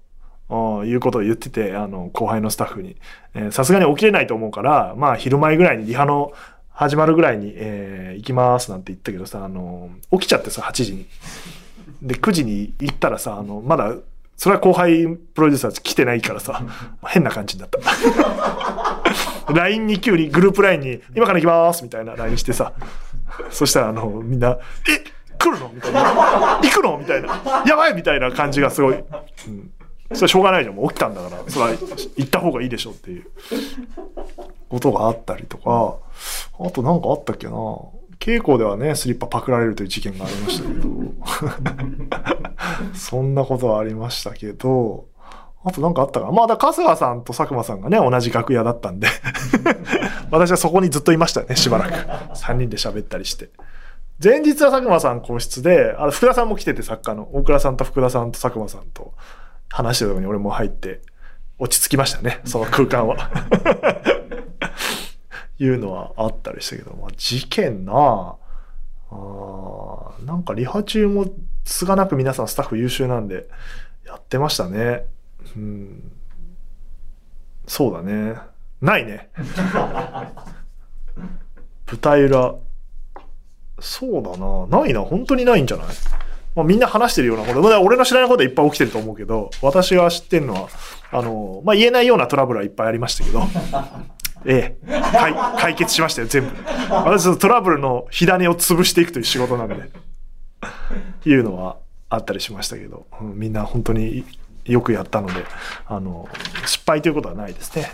いうことを言ってて、あの、後輩のスタッフに。さすがに起きれないと思うから、まあ、昼前ぐらいにリハの始まるぐらいに、えー、行きますなんて言ったけどさ、あの、起きちゃってさ、8時に。で、9時に行ったらさ、あの、まだ、それは後輩プロデューサー来てないからさ、変な感じになった。LINE に急に、グループ LINE に、今から行きますみたいな LINE してさ、そしたらあの、みんな、え来るのみたいな。行くのみたいな。やばいみたいな感じがすごい。うんそれはしょうがないじゃん。もう起きたんだから、それは行った方がいいでしょっていうことがあったりとか、あとなんかあったっけな稽古ではね、スリッパパクられるという事件がありましたけど、そんなことはありましたけど、あとなんかあったかなまあ、だ春日さんと佐久間さんがね、同じ楽屋だったんで 私はそこにずっといましたね、しばらく。3人で喋ったりして。前日は佐久間さん個室で、あの、福田さんも来てて、作家の。大倉さんと福田さんと佐久間さんと。話してるとこに俺も入って落ち着きましたね、その空間は。いうのはあったりしたけど、まあ、事件なあなんかリハ中もつがなく皆さんスタッフ優秀なんでやってましたね。うん、そうだね。ないね。舞台裏。そうだな。ないな。本当にないんじゃない？まあ、みんな話してるようなこと、まあ俺の知らないことはいっぱい起きてると思うけど、私が知ってるのは、あの、まあ、言えないようなトラブルはいっぱいありましたけど、ええ、解解決しましたよ、全部。私、そのトラブルの火種を潰していくという仕事なんで、いうのはあったりしましたけど、うんみんな本当によくやったので、あの、失敗ということはないですね。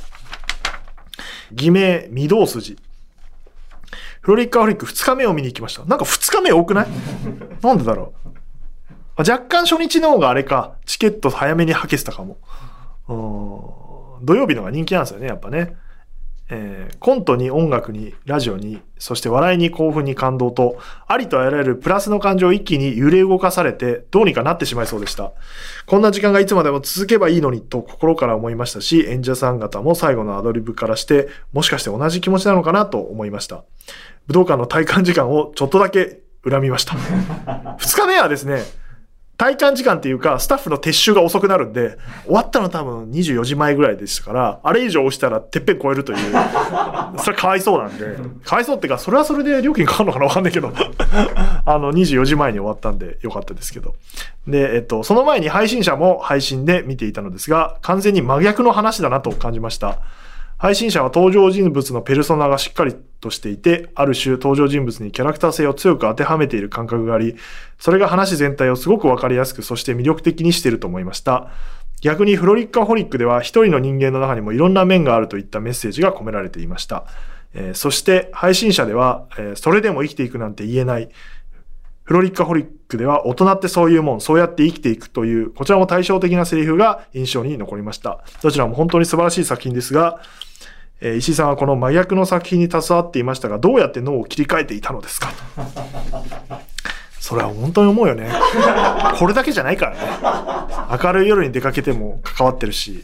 偽名、御堂筋。フロリッカーフリック2日目を見に行きました。なんか2日目多くない？なんでだろう？若干初日の方があれか、チケット早めにはけてたかも。土曜日の方が人気なんですよね、やっぱね。えーコントに音楽にラジオに、そして笑いに興奮に感動と、ありとあらゆるプラスの感情を一気に揺れ動かされて、どうにかなってしまいそうでした。こんな時間がいつまでも続けばいいのにと心から思いましたし、演者さん方も最後のアドリブからして、もしかして同じ気持ちなのかなと思いました。武道館の体感時間をちょっとだけ恨みました。二日目はですね、体感時間っていうか、スタッフの撤収が遅くなるんで、終わったの多分24時前ぐらいでしたから、あれ以上押したらてっぺん超えるという、それかわいそうなんで、かわいそうっていうか、それはそれで料金かかるのかなわかんないけど、あの、24時前に終わったんでよかったですけど。で、えっと、その前に配信者も配信で見ていたのですが、完全に真逆の話だなと感じました。配信者は登場人物のペルソナがしっかりとしていて、ある種登場人物にキャラクター性を強く当てはめている感覚があり、それが話全体をすごくわかりやすく、そして魅力的にしていると思いました。逆にフロリッカホリックでは一人の人間の中にもいろんな面があるといったメッセージが込められていました。えーそして配信者では、えーそれでも生きていくなんて言えない。フロリッカホリックでは大人ってそういうもん、そうやって生きていくという、こちらも対照的なセリフが印象に残りました。どちらも本当に素晴らしい作品ですが、えー石井さんはこの真逆の作品に携わっていましたが、どうやって脳を切り替えていたのですか？それは本当に思うよね。これだけじゃないからね。明るい夜に出かけても関わってるし、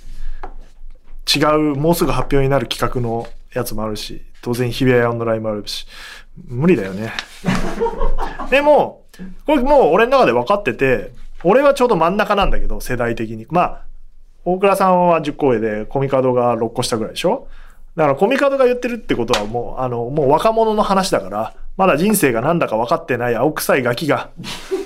違う、もうすぐ発表になる企画のやつもあるし、当然日比谷オンのラインもあるし、無理だよね。でも、これもう俺の中で分かってて、俺はちょうど真ん中なんだけど、世代的に。まあ、大倉さんは10個上で、コミカドが6個下ぐらいでしょ？だからコミカドが言ってるってことはもう、あの、もう若者の話だから、まだ人生が何だか分かってない青臭いガキが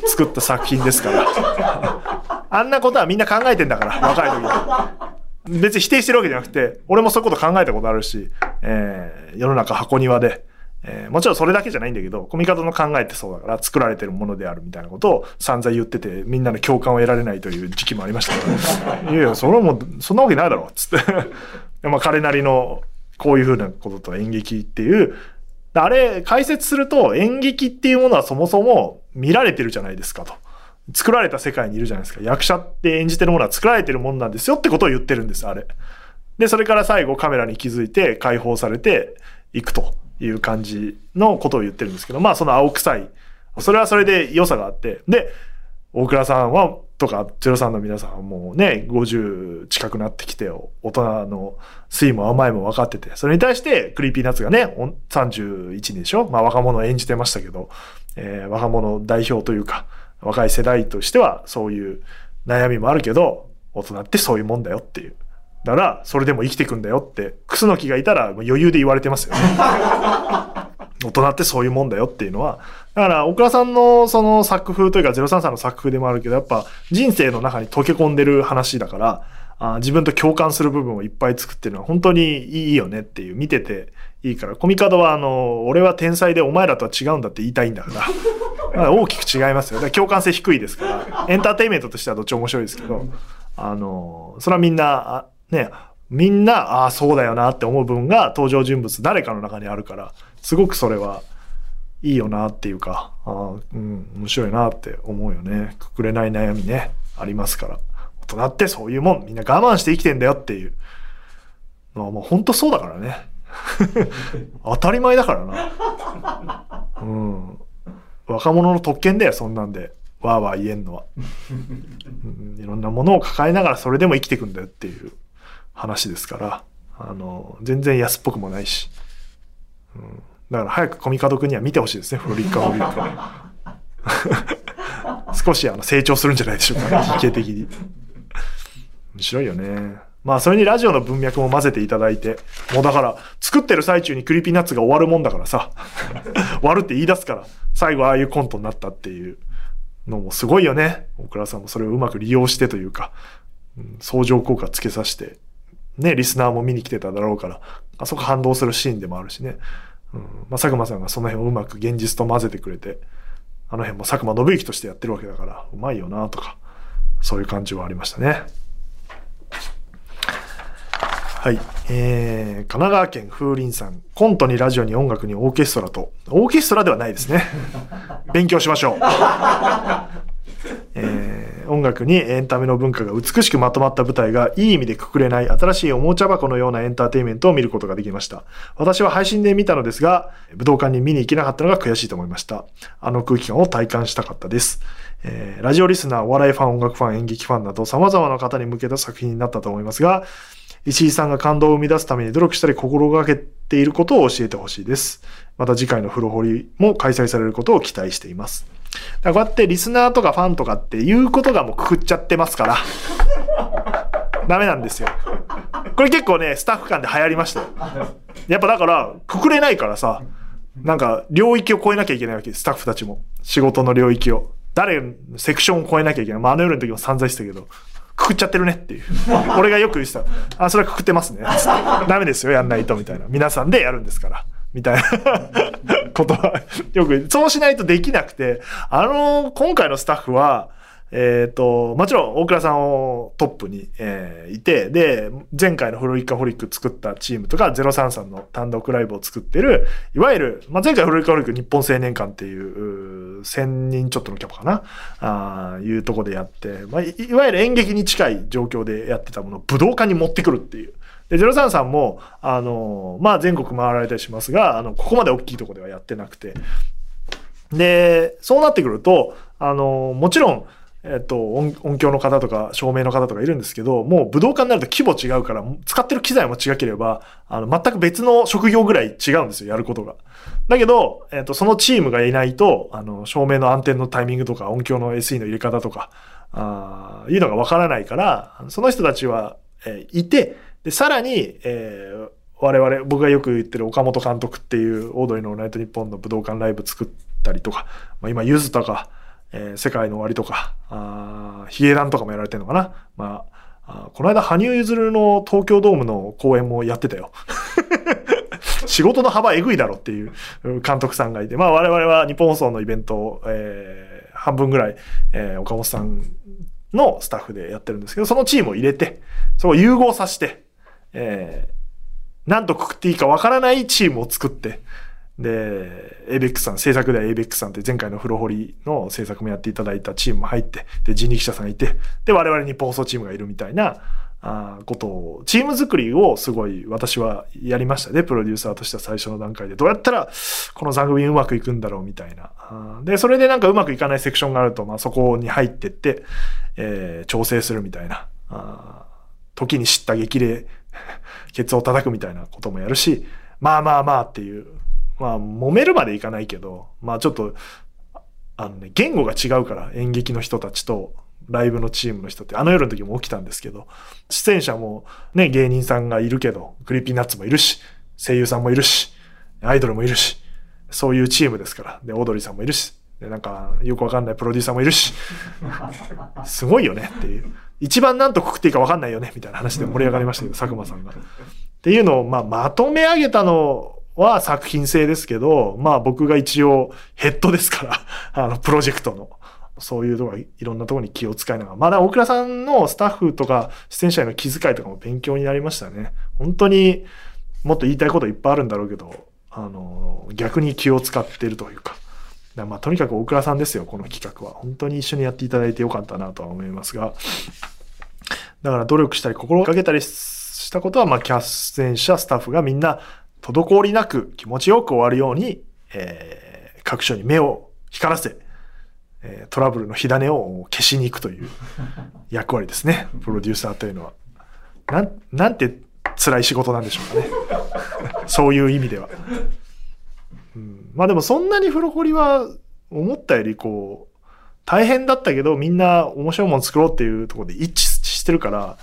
作った作品ですから。あんなことはみんな考えてんだから、若い時に。別に否定してるわけじゃなくて、俺もそういうこと考えたことあるし、えー世の中箱庭で、えーもちろんそれだけじゃないんだけど、コミカドの考えってそうだから、作られてるものであるみたいなことを散々言ってて、みんなの共感を得られないという時期もありましたから、いやいや、それはもう、そんなわけないだろう、つって。まあ彼なりの、こういうふうなことと演劇っていう、あれ、解説すると演劇っていうものはそもそも見られてるじゃないですかと。作られた世界にいるじゃないですか。役者って演じてるものは作られてるものなんですよってことを言ってるんです、あれ。で、それから最後カメラに気づいて解放されていくという感じのことを言ってるんですけど、まあその青臭い、それはそれで良さがあって、で、大倉さんは、とか、ゼロさんの皆さんはもうね、50近くなってきて、大人の酸いも甘いも分かってて、それに対して、 Creepy Nuts がね、31でしょ？まあ若者を演じてましたけど、えー若者代表というか、若い世代としては、そういう悩みもあるけど、大人ってそういうもんだよっていう。だから、それでも生きていくんだよって、クスノキがいたら余裕で言われてますよね。大人ってそういうもんだよっていうのは、だから、オークラさんのその作風というか、03さんの作風でもあるけど、やっぱ人生の中に溶け込んでる話だから、あ自分と共感する部分をいっぱい作ってるのは本当にいいよねっていう、見てていいから、コミカドはあの、俺は天才でお前らとは違うんだって言いたいんだから、から大きく違いますよ。だから共感性低いですから、エンターテインメントとしてはどっちも面白いですけど、あの、それはみんな、あね、みんな、ああ、そうだよなって思う部分が登場人物誰かの中にあるから、すごくそれはいいよなっていうか、あうん、面白いなって思うよね。くくれない悩みね、ありますから。大人ってそういうもん、みんな我慢して生きてんだよっていうのはもう本当そうだからね。当たり前だからな。うん。若者の特権だよ、そんなんで。わーわー言えんのは。うんいろんなものを抱えながらそれでも生きていくんだよっていう話ですから、あの、全然安っぽくもないし。うんだから早くコミカド君には見てほしいですね、 FROLIC A HOLIC。少しあの成長するんじゃないでしょうかね、理系的に。面白いよね。まあ、それにラジオの文脈も混ぜていただいて、もうだから、作ってる最中に Creepy Nuts が終わるもんだからさ、終わるって言い出すから、最後ああいうコントになったっていうのもすごいよね。オークラさんもそれをうまく利用してというか、うん、相乗効果つけさせて、ね、リスナーも見に来てただろうから、あそこ反動するシーンでもあるしね。うん、まあ、佐久間さんがその辺をうまく現実と混ぜてくれて、あの辺も佐久間信之としてやってるわけだから、うまいよなとか、そういう感じはありましたね。はい。えー、神奈川県風林さん。コントにラジオに音楽にオーケストラと。オーケストラではないですね。勉強しましょう。えー、音楽にエンタメの文化が美しくまとまった舞台がいい意味でくくれない新しいおもちゃ箱のようなエンターテイメントを見ることができました。私は配信で見たのですが、武道館に見に行けなかったのが悔しいと思いました。あの空気感を体感したかったです。えー、ラジオリスナー、お笑いファン、音楽ファン、演劇ファンなど様々な方に向けた作品になったと思いますが、石井さんが感動を生み出すために努力したり心がけていることを教えてほしいです。また次回の風呂掘りも開催されることを期待しています。だこうやってリスナーとかファンとかっていうことがもうくくっちゃってますから。ダメなんですよ。これ結構ね、スタッフ間で流行りましたよ。やっぱだから、くくれないからさ、なんか領域を超えなきゃいけないわけ、スタッフたちも。仕事の領域を。誰、セクションを超えなきゃいけない。まあ、あの夜の時も散々してたけど、くくっちゃってるねっていう。俺がよく言ってた。あ、それはくくってますね。ダメですよ、やんないと、みたいな。皆さんでやるんですから。みたいなことは、よく、そうしないとできなくて、あの、今回のスタッフは、えっ、ー、と、もちろん大倉さんをトップに、えー、いて、で、前回のフロイカホリック作ったチームとか、033の単独ライブを作ってる、いわゆる、まあ、前回フロイカホリック日本青年館っていう、1000人ちょっとのキャパかな、あいうとこでやって、まあい、いわゆる演劇に近い状況でやってたものを武道館に持ってくるっていう。で、033も、あの、まあ、全国回られたりしますが、あの、ここまで大きいとこではやってなくて。で、そうなってくると、あの、もちろん、えっと、音響の方とか照明の方とかいるんですけど、もう武道館になると規模違うから、使ってる機材も違ければ、あの、全く別の職業ぐらい違うんですよ、やることが。だけど、えっと、そのチームがいないと、あの、照明の暗転のタイミングとか、音響の SE の入れ方とか、あいうのがわからないから、その人たちは、え、いて、で、さらに、えー、我々、僕がよく言ってる岡本監督っていうオードリーのナイトニッポンの武道館ライブ作ったりとか、まあ、今、ゆずとか、えー、世界の終わりとか、あヒゲダンとかもやられてるのかな？まあ、あこの間、羽生結弦の東京ドームの公演もやってたよ。仕事の幅えぐいだろっていう監督さんがいて、まあ我々は日本放送のイベントを、えー、半分ぐらい、えー、岡本さんのスタッフでやってるんですけど、そのチームを入れて、そこを融合させて、えー、なんとくくっていいかわからないチームを作って、で、エイベックスさん、制作ではエイベックスさんって前回の風呂掘りの制作もやっていただいたチームも入って、で、人力車さんがいて、で、我々日本放送チームがいるみたいな、ああことを、チーム作りをすごい私はやりましたね。プロデューサーとしては最初の段階で。どうやったらこの座組うまくいくんだろうみたいな。で、それでなんかうまくいかないセクションがあると、まあそこに入ってって、えー、調整するみたいな。あ時に叱咤激励、ケツを叩くみたいなこともやるし、まあまあまあっていう、まあ、揉めるまでいかないけど、まあちょっと、あのね、言語が違うから演劇の人たちとライブのチームの人って、あの夜の時も起きたんですけど、出演者もね、芸人さんがいるけど、 Creepy Nuts もいるし、声優さんもいるし、アイドルもいるし、そういうチームですから。で、オードリーさんもいるし、で、なんか、よくわかんないプロデューサーもいるし、すごいよねっていう。一番何とくくっていいかわかんないよね、みたいな話で盛り上がりましたけど、佐久間さんが。っていうのを、まあ、まとめ上げたのは作品性ですけど、まあ僕が一応ヘッドですから、あの、プロジェクトの。そういうとこ、いろんなところに気を使いながら。まだ大倉さんのスタッフとか出演者への気遣いとかも勉強になりましたね。本当にもっと言いたいこといっぱいあるんだろうけど、あの、逆に気を使ってるというか。まあ、とにかく大倉さんですよ、この企画は。本当に一緒にやっていただいてよかったなとは思いますが。だから努力したり心がけたりしたことは、まあ、キャス出演者、スタッフがみんな滞りなく気持ちよく終わるように、えー、各所に目を光らせ、えー、トラブルの火種を消しに行くという役割ですね。プロデューサーというのは。なん、なんて辛い仕事なんでしょうかね。そういう意味では。うん、まあでもそんなに風呂掘りは思ったよりこう、大変だったけどみんな面白いもの作ろうっていうところで一致してるから、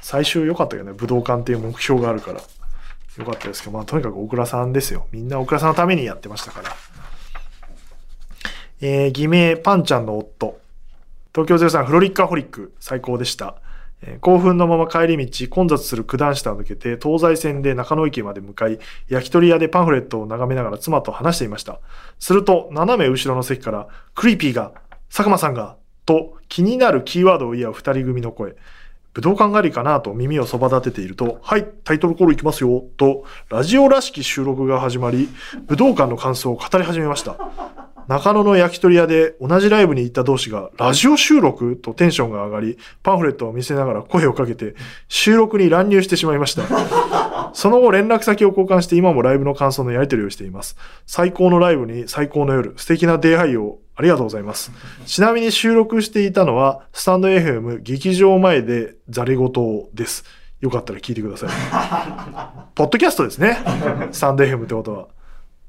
最終良かったよね。武道館っていう目標があるから。よかったですけど、まあとにかく大倉さんですよ。みんな大倉さんのためにやってましたから。えー、偽名パンちゃんの夫。東京03フロリッカホリック最高でした。えー興奮のまま帰り道、混雑する九段下を抜けて、東西線で中野駅まで向かい、焼き鳥屋でパンフレットを眺めながら妻と話していました。すると、斜め後ろの席から、クリーピーが、佐久間さんが、と気になるキーワードを言い合う二人組の声。武道館帰りかなと耳をそば立てていると、はい、タイトルコールいきますよ、と、ラジオらしき収録が始まり、武道館の感想を語り始めました。中野の焼き鳥屋で同じライブに行った同士がラジオ収録とテンションが上がり、パンフレットを見せながら声をかけて収録に乱入してしまいました。その後連絡先を交換して今もライブの感想のやり取りをしています。最高のライブに最高の夜、素敵な出会いをありがとうございます。ちなみに収録していたのはスタンド FM 劇場前でザレ言です。よかったら聞いてください。ポッドキャストですね。スタンド FM ってことは。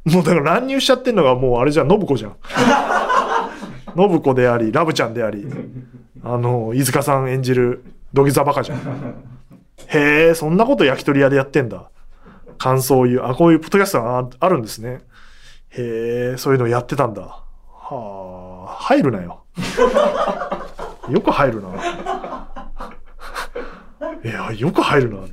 もうだから乱入しちゃってんのがもうあれじゃん、信子じゃん。信子であり、ラブちゃんであり、あの、飯塚さん演じる土下座バカじゃん。へえ、そんなこと焼き鳥屋でやってんだ。感想を言う。あ、こういうポッドキャストがああるんですね。へえ、そういうのやってたんだ。はあ、入るなよ。よく入るな。いや、よく入るな。も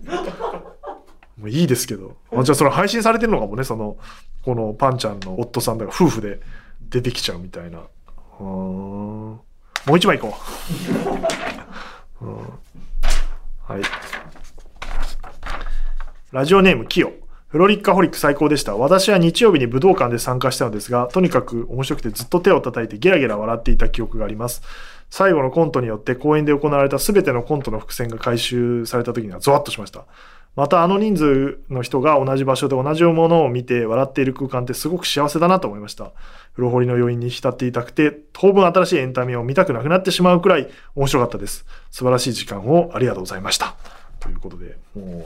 ういいですけど。じゃあそれ配信されてるのかもね、その、このパンちゃんの夫さんだから夫婦で出てきちゃうみたいな。もう一枚行こう。はい。ラジオネーム、キヨ。フロリッカホリック最高でした。私は日曜日に武道館で参加したのですが、とにかく面白くてずっと手を叩いてゲラゲラ笑っていた記憶があります。最後のコントによって公演で行われた全てのコントの伏線が回収された時にはゾワッとしました。またあの人数の人が同じ場所で同じものを見て笑っている空間ってすごく幸せだなと思いました。風呂掘りの余韻に浸っていたくて、当分新しいエンタメを見たくなくなってしまうくらい面白かったです。素晴らしい時間をありがとうございました。ということで、もう、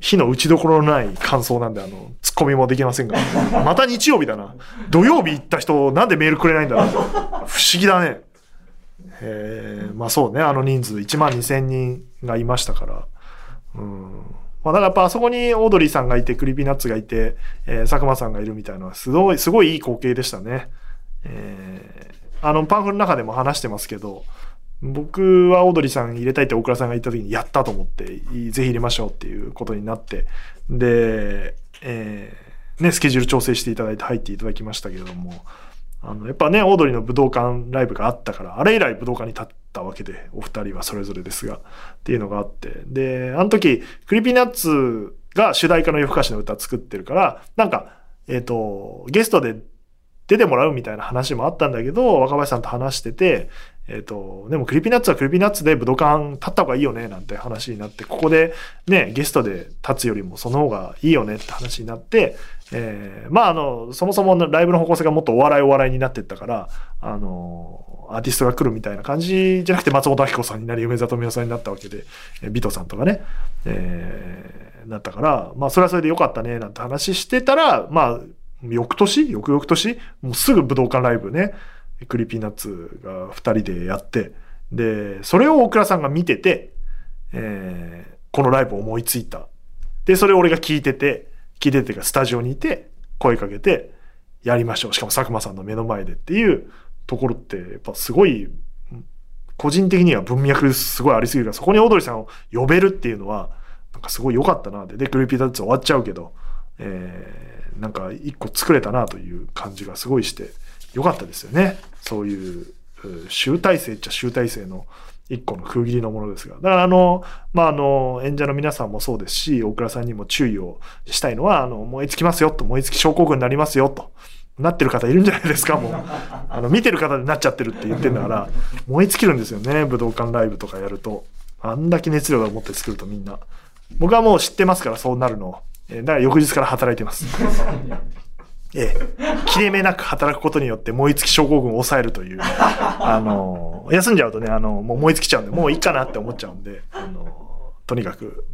非の打ちどころのない感想なんで、あの、ツッコミもできませんが、また日曜日だな。土曜日行った人、なんでメールくれないんだろう。不思議だね。えー、まあそうね、あの人数1万2000人がいましたから。うん。まあだからやっぱあそこにオードリーさんがいて、 Creepy Nuts がいて、えー佐久間さんがいるみたいなすごい、すごいいい光景でしたね。えー、あのパンフの中でも話してますけど、僕はオードリーさん入れたいってオークラさんが言った時に、やったと思って、ぜひ入れましょうっていうことになって、で、えーね、スケジュール調整していただいて入っていただきましたけれども、あの、やっぱね、オードリーの武道館ライブがあったから、あれ以来武道館に立ったわけで、お二人はそれぞれですが、っていうのがあって。で、あの時、 Creepy Nuts が主題歌の夜更かしの歌作ってるから、なんか、えっ、と、ゲストで出てもらうみたいな話もあったんだけど、若林さんと話してて、えっ、と、でも Creepy Nuts は Creepy Nuts で武道館立った方がいいよね、なんて話になって、ここでね、ゲストで立つよりもその方がいいよねって話になって、えーまああの、そもそもライブの方向性がもっとお笑いお笑いになってったから、あの、アーティストが来るみたいな感じじゃなくて松本明子さんになり、梅沢富美男さんになったわけで、えービトさんとかね、えーなったから、まあそれはそれでよかったね、なんて話してたら、まあ、翌年？翌々年？もうすぐ武道館ライブね、 Creepy Nuts が二人でやって、で、それをオークラさんが見てて、えーこのライブを思いついた。で、それを俺が聞いてて、聞いててかスタジオにいて、声かけて、やりましょう。しかも佐久間さんの目の前でっていうところって、やっぱすごい、個人的には文脈すごいありすぎるから、そこにオードリーさんを呼べるっていうのは、なんかすごい良かったなって。で、 Creepy Nuts 終わっちゃうけど、えーなんか一個作れたなという感じがすごいして、良かったですよね。そういう、集大成っちゃ集大成の一個の区切りのものですが。だからあの、まあ、あの、演者の皆さんもそうですし、オークラさんにも注意をしたいのは、あの、燃え尽きますよと、燃え尽き症候群になりますよと。なってる方いるんじゃないですか、もう。あの、見てる方でなっちゃってるって言ってんだから、燃え尽きるんですよね、武道館ライブとかやると。あんだけ熱量を持って作るとみんな。僕はもう知ってますから、そうなるのを。だから翌日から働いてます。ええ。切れ目なく働くことによって燃え尽き症候群を抑えるという。あの、休んじゃうとね、あの、もう燃え尽きちゃうんで、もういいかなって思っちゃうんで、あの、とにかく、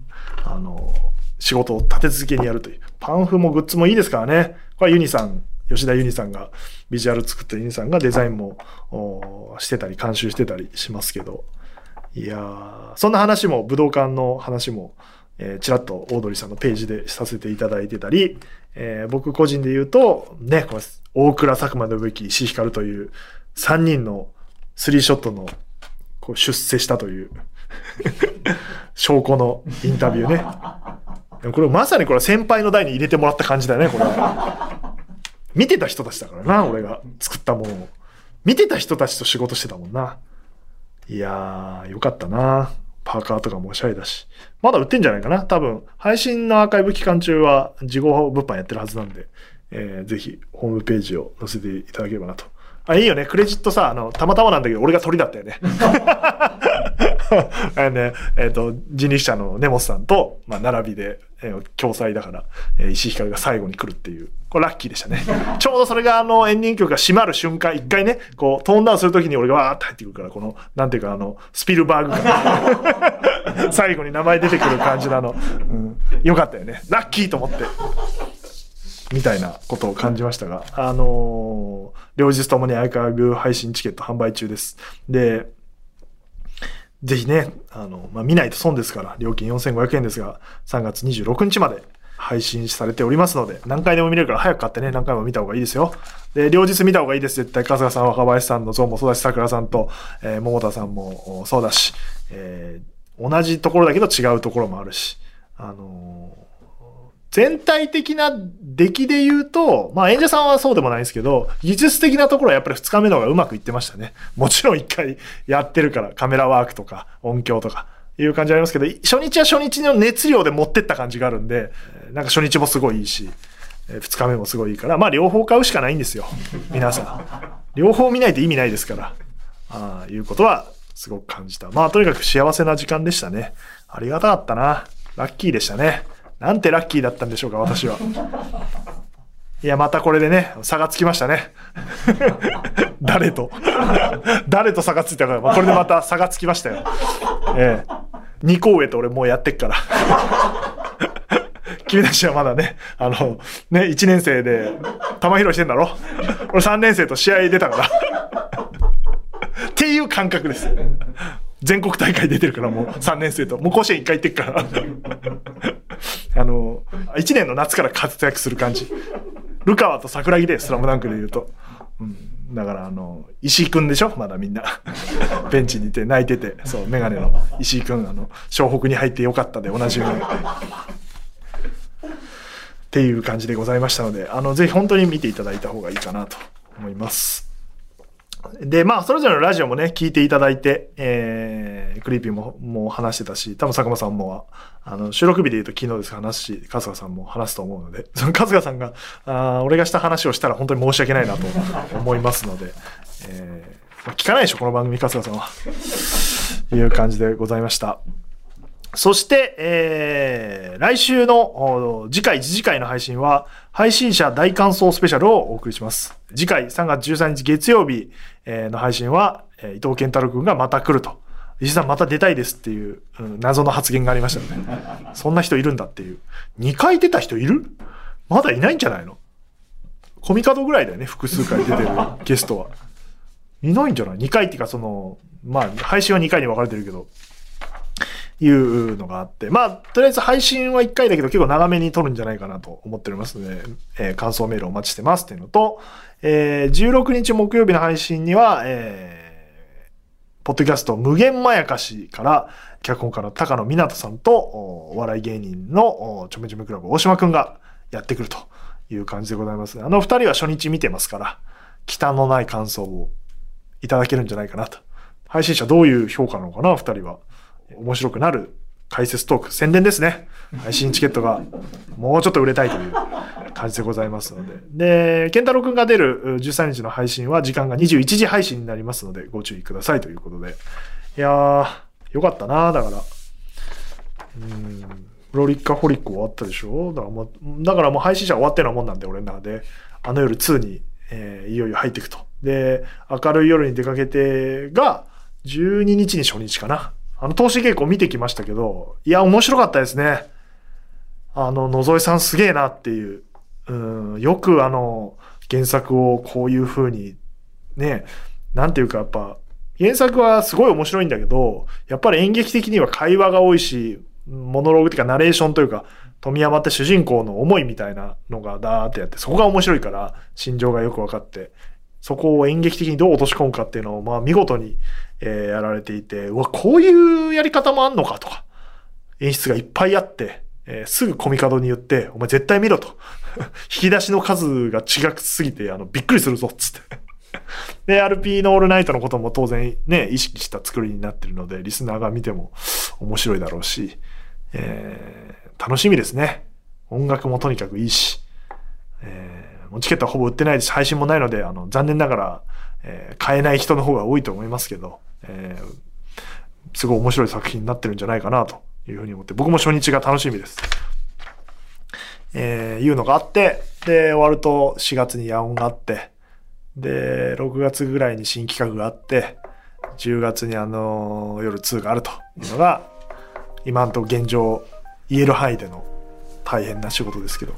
あの、仕事を立て続けにやるという。パンフもグッズもいいですからね。これはユニさん、吉田ユニさんが、ビジュアル作ったユニさんがデザインもしてたり、監修してたりしますけど。いやーそんな話も、武道館の話も、えー、ちらっとオードリーさんのページでさせていただいてたり、えー、僕個人で言うと、ね、これ、大倉佐久間信之、石光という3人のスリーショットのこう出世したという 証拠のインタビューね。でもこれまさにこれ先輩の代に入れてもらった感じだよね、これ。見てた人たちだからな、俺が作ったものを。見てた人たちと仕事してたもんな。いやー、よかったな。パーカーとかもおしゃれだし。まだ売ってんじゃないかな多分、配信のアーカイブ期間中は事後物販やってるはずなんで、えー、ぜひホームページを載せていただければなとあ、いいよね。クレジットさ、あの、たまたまなんだけど、俺が鳥だったよね。あのね、えっ、ー、と、人力車の根本さんと、まあ、並びで、えー、共催だから、えー、石井ひかるが最後に来るっていう。これラッキーでしたね。ちょうどそれが、あの、エンディング曲が閉まる瞬間、一回ね、こう、トーンダウンするときに俺がわーって入ってくるから、この、なんていうか、あの、スピルバーグ感。最後に名前出てくる感じなの。うん。よかったよね。ラッキーと思って。みたいなことを感じましたが、あのー、両日ともにアイカーグ配信チケット販売中です。で、ぜひね、あの、まあ、見ないと損ですから、料金4500円ですが、3月26日まで配信されておりますので、何回でも見れるから早く買ってね、何回も見た方がいいですよ。で、両日見た方がいいです。絶対、春日さん、若林さんのゾウもそうだし、桜さんと、えー、桃田さんもそうだし、えー、同じところだけど違うところもあるし、あのー全体的な出来で言うと、まあ演者さんはそうでもないですけど、技術的なところはやっぱり2日目の方がうまくいってましたね。もちろん1回やってるから、カメラワークとか音響とかいう感じありますけど、初日は初日の熱量で持ってった感じがあるんで、なんか初日もすごいいいし、2日目もすごいいいから、まあ両方買うしかないんですよ。皆さん。両方見ないと意味ないですから。ああ、いうことはすごく感じた。まあとにかく幸せな時間でしたね。ありがたかったな。ラッキーでしたね。なんてラッキーだったんでしょうか、私は。いや、またこれでね、差がつきましたね。誰と。誰と差がついたか、まあ、これでまた差がつきましたよ。ええ。二個上と俺もうやってっから。君たちはまだね、あの、ね、1年生で玉拾いしてんだろ俺3年生と試合出たから。っていう感覚です。全国大会出てるからもう 3年生と。もう甲子園1回行ってっから。あの、1年の夏から活躍する感じ。ルカワと桜木で、スラムダンクで言うと。うん、だからあの、石井くんでしょ？まだみんな。ベンチにいて泣いてて、そう、メガネの石井くん、あの、湘北に入ってよかったで、同じように。っていう感じでございましたので、あの、ぜひ本当に見ていただいた方がいいかなと思います。で、まあ、それぞれのラジオもね、聞いていただいて、えー、 Creepy も、もう話してたし、多分佐久間さんも、あの、収録日で言うと昨日ですか話すし、春日さんも話すと思うので、その春日さんが、あ俺がした話をしたら本当に申し訳ないなと思いますので、えー、聞かないでしょ、この番組、春日さんは。いう感じでございました。そして、えー、来週の次回、次次回の配信は、配信者大感想スペシャルをお送りします。次回3月13日月曜日えの配信はえ、伊藤健太郎くんがまた来ると。石井さんまた出たいですっていう、うん、謎の発言がありましたよね、そんな人いるんだっていう。2回出た人いる？まだいないんじゃないの？コミカドぐらいだよね、複数回出てるゲストは。いないんじゃない ?2 回っていうか、その、まあ、配信は2回に分かれてるけど、いうのがあって、まあ、とりあえず配信は1回だけど結構長めに撮るんじゃないかなと思っておりますので、えー、感想メールお待ちしてますっていうのと、えー、16日木曜日の配信には、えー、ポッドキャスト無限まやかしから、脚本家の高野湊さんと、お笑い芸人のちょめちょめクラブ大島くんがやってくるという感じでございます、あの二人は初日見てますから、忌憚のない感想をいただけるんじゃないかなと。配信者どういう評価なのかな、二人は。面白くなる解説トーク、宣伝ですね。配信チケットがもうちょっと売れたいという感じでございますので。で、健太郎くんが出る13日の配信は時間が21時配信になりますのでご注意くださいということで。いやー、よかったなだから。うん、ロリッカホリック終わったでしょ？だからもう、だからもう配信者終わってなもんなんで、俺の中で。あの夜2に、えー、いよいよ入っていくと。で、明るい夜に出かけてが、12日に初日かな。あの、投資稽古見てきましたけど、いや、面白かったですね。あの、野添さんすげえなっていう。うん、よくあの、原作をこういう風に、ね、なんていうかやっぱ、原作はすごい面白いんだけど、やっぱり演劇的には会話が多いし、モノローグっていうかナレーションというか、富山って主人公の思いみたいなのがダーってやって、そこが面白いから、心情がよく分かって、そこを演劇的にどう落とし込むかっていうのを、まあ見事に、えー、やられていて、うわ、こういうやり方もあんのかとか、演出がいっぱいあって、えー、すぐコミカドに言って、お前絶対見ろと。引き出しの数が違くすぎて、あの、びっくりするぞ、つって。で、RP のオールナイトのことも当然ね、意識した作りになってるので、リスナーが見ても面白いだろうし、えー、楽しみですね。音楽もとにかくいいし、えー、もうチケットはほぼ売ってないし、配信もないので、あの、残念ながら、えー、買えない人の方が多いと思いますけど、えー、すごい面白い作品になってるんじゃないかなというふうに思って、僕も初日が楽しみです。えー、いうのがあって、で、終わると4月に野音があって、で、6月ぐらいに新企画があって、10月にあの、夜2があるというのが、今んと現状言える範囲での大変な仕事ですけど。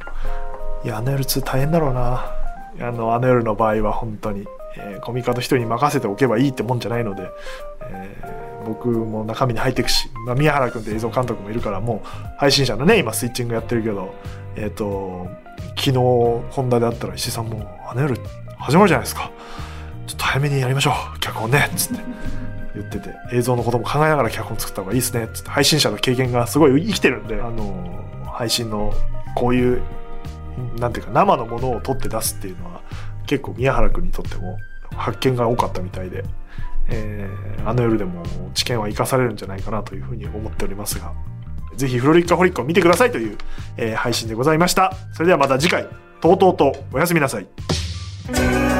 いや、あの夜2大変だろうな。あの、あの夜の場合は本当に、えー、コミカド一人に任せておけばいいってもんじゃないので、えー、僕も中身に入っていくし、まあ、宮原君って映像監督もいるから、もう配信者のね、今スイッチングやってるけど、えっ、ー、と、昨日、ホンダであったら石井さんも、あの夜始まるじゃないですか。ちょっと早めにやりましょう。脚本ね。っつって言ってて、映像のことも考えながら脚本作った方がいいですねっ。つって配信者の経験がすごい生きてるんで、あの、配信のこういう、なんていうか生のものを撮って出すっていうのは結構宮原君にとっても発見が多かったみたいで、えー、あの夜でも知見は生かされるんじゃないかなというふうに思っておりますが、ぜひフロリッカホリックを見てくださいという、えー、配信でございました。それではまた次回、とうとうとおやすみなさい。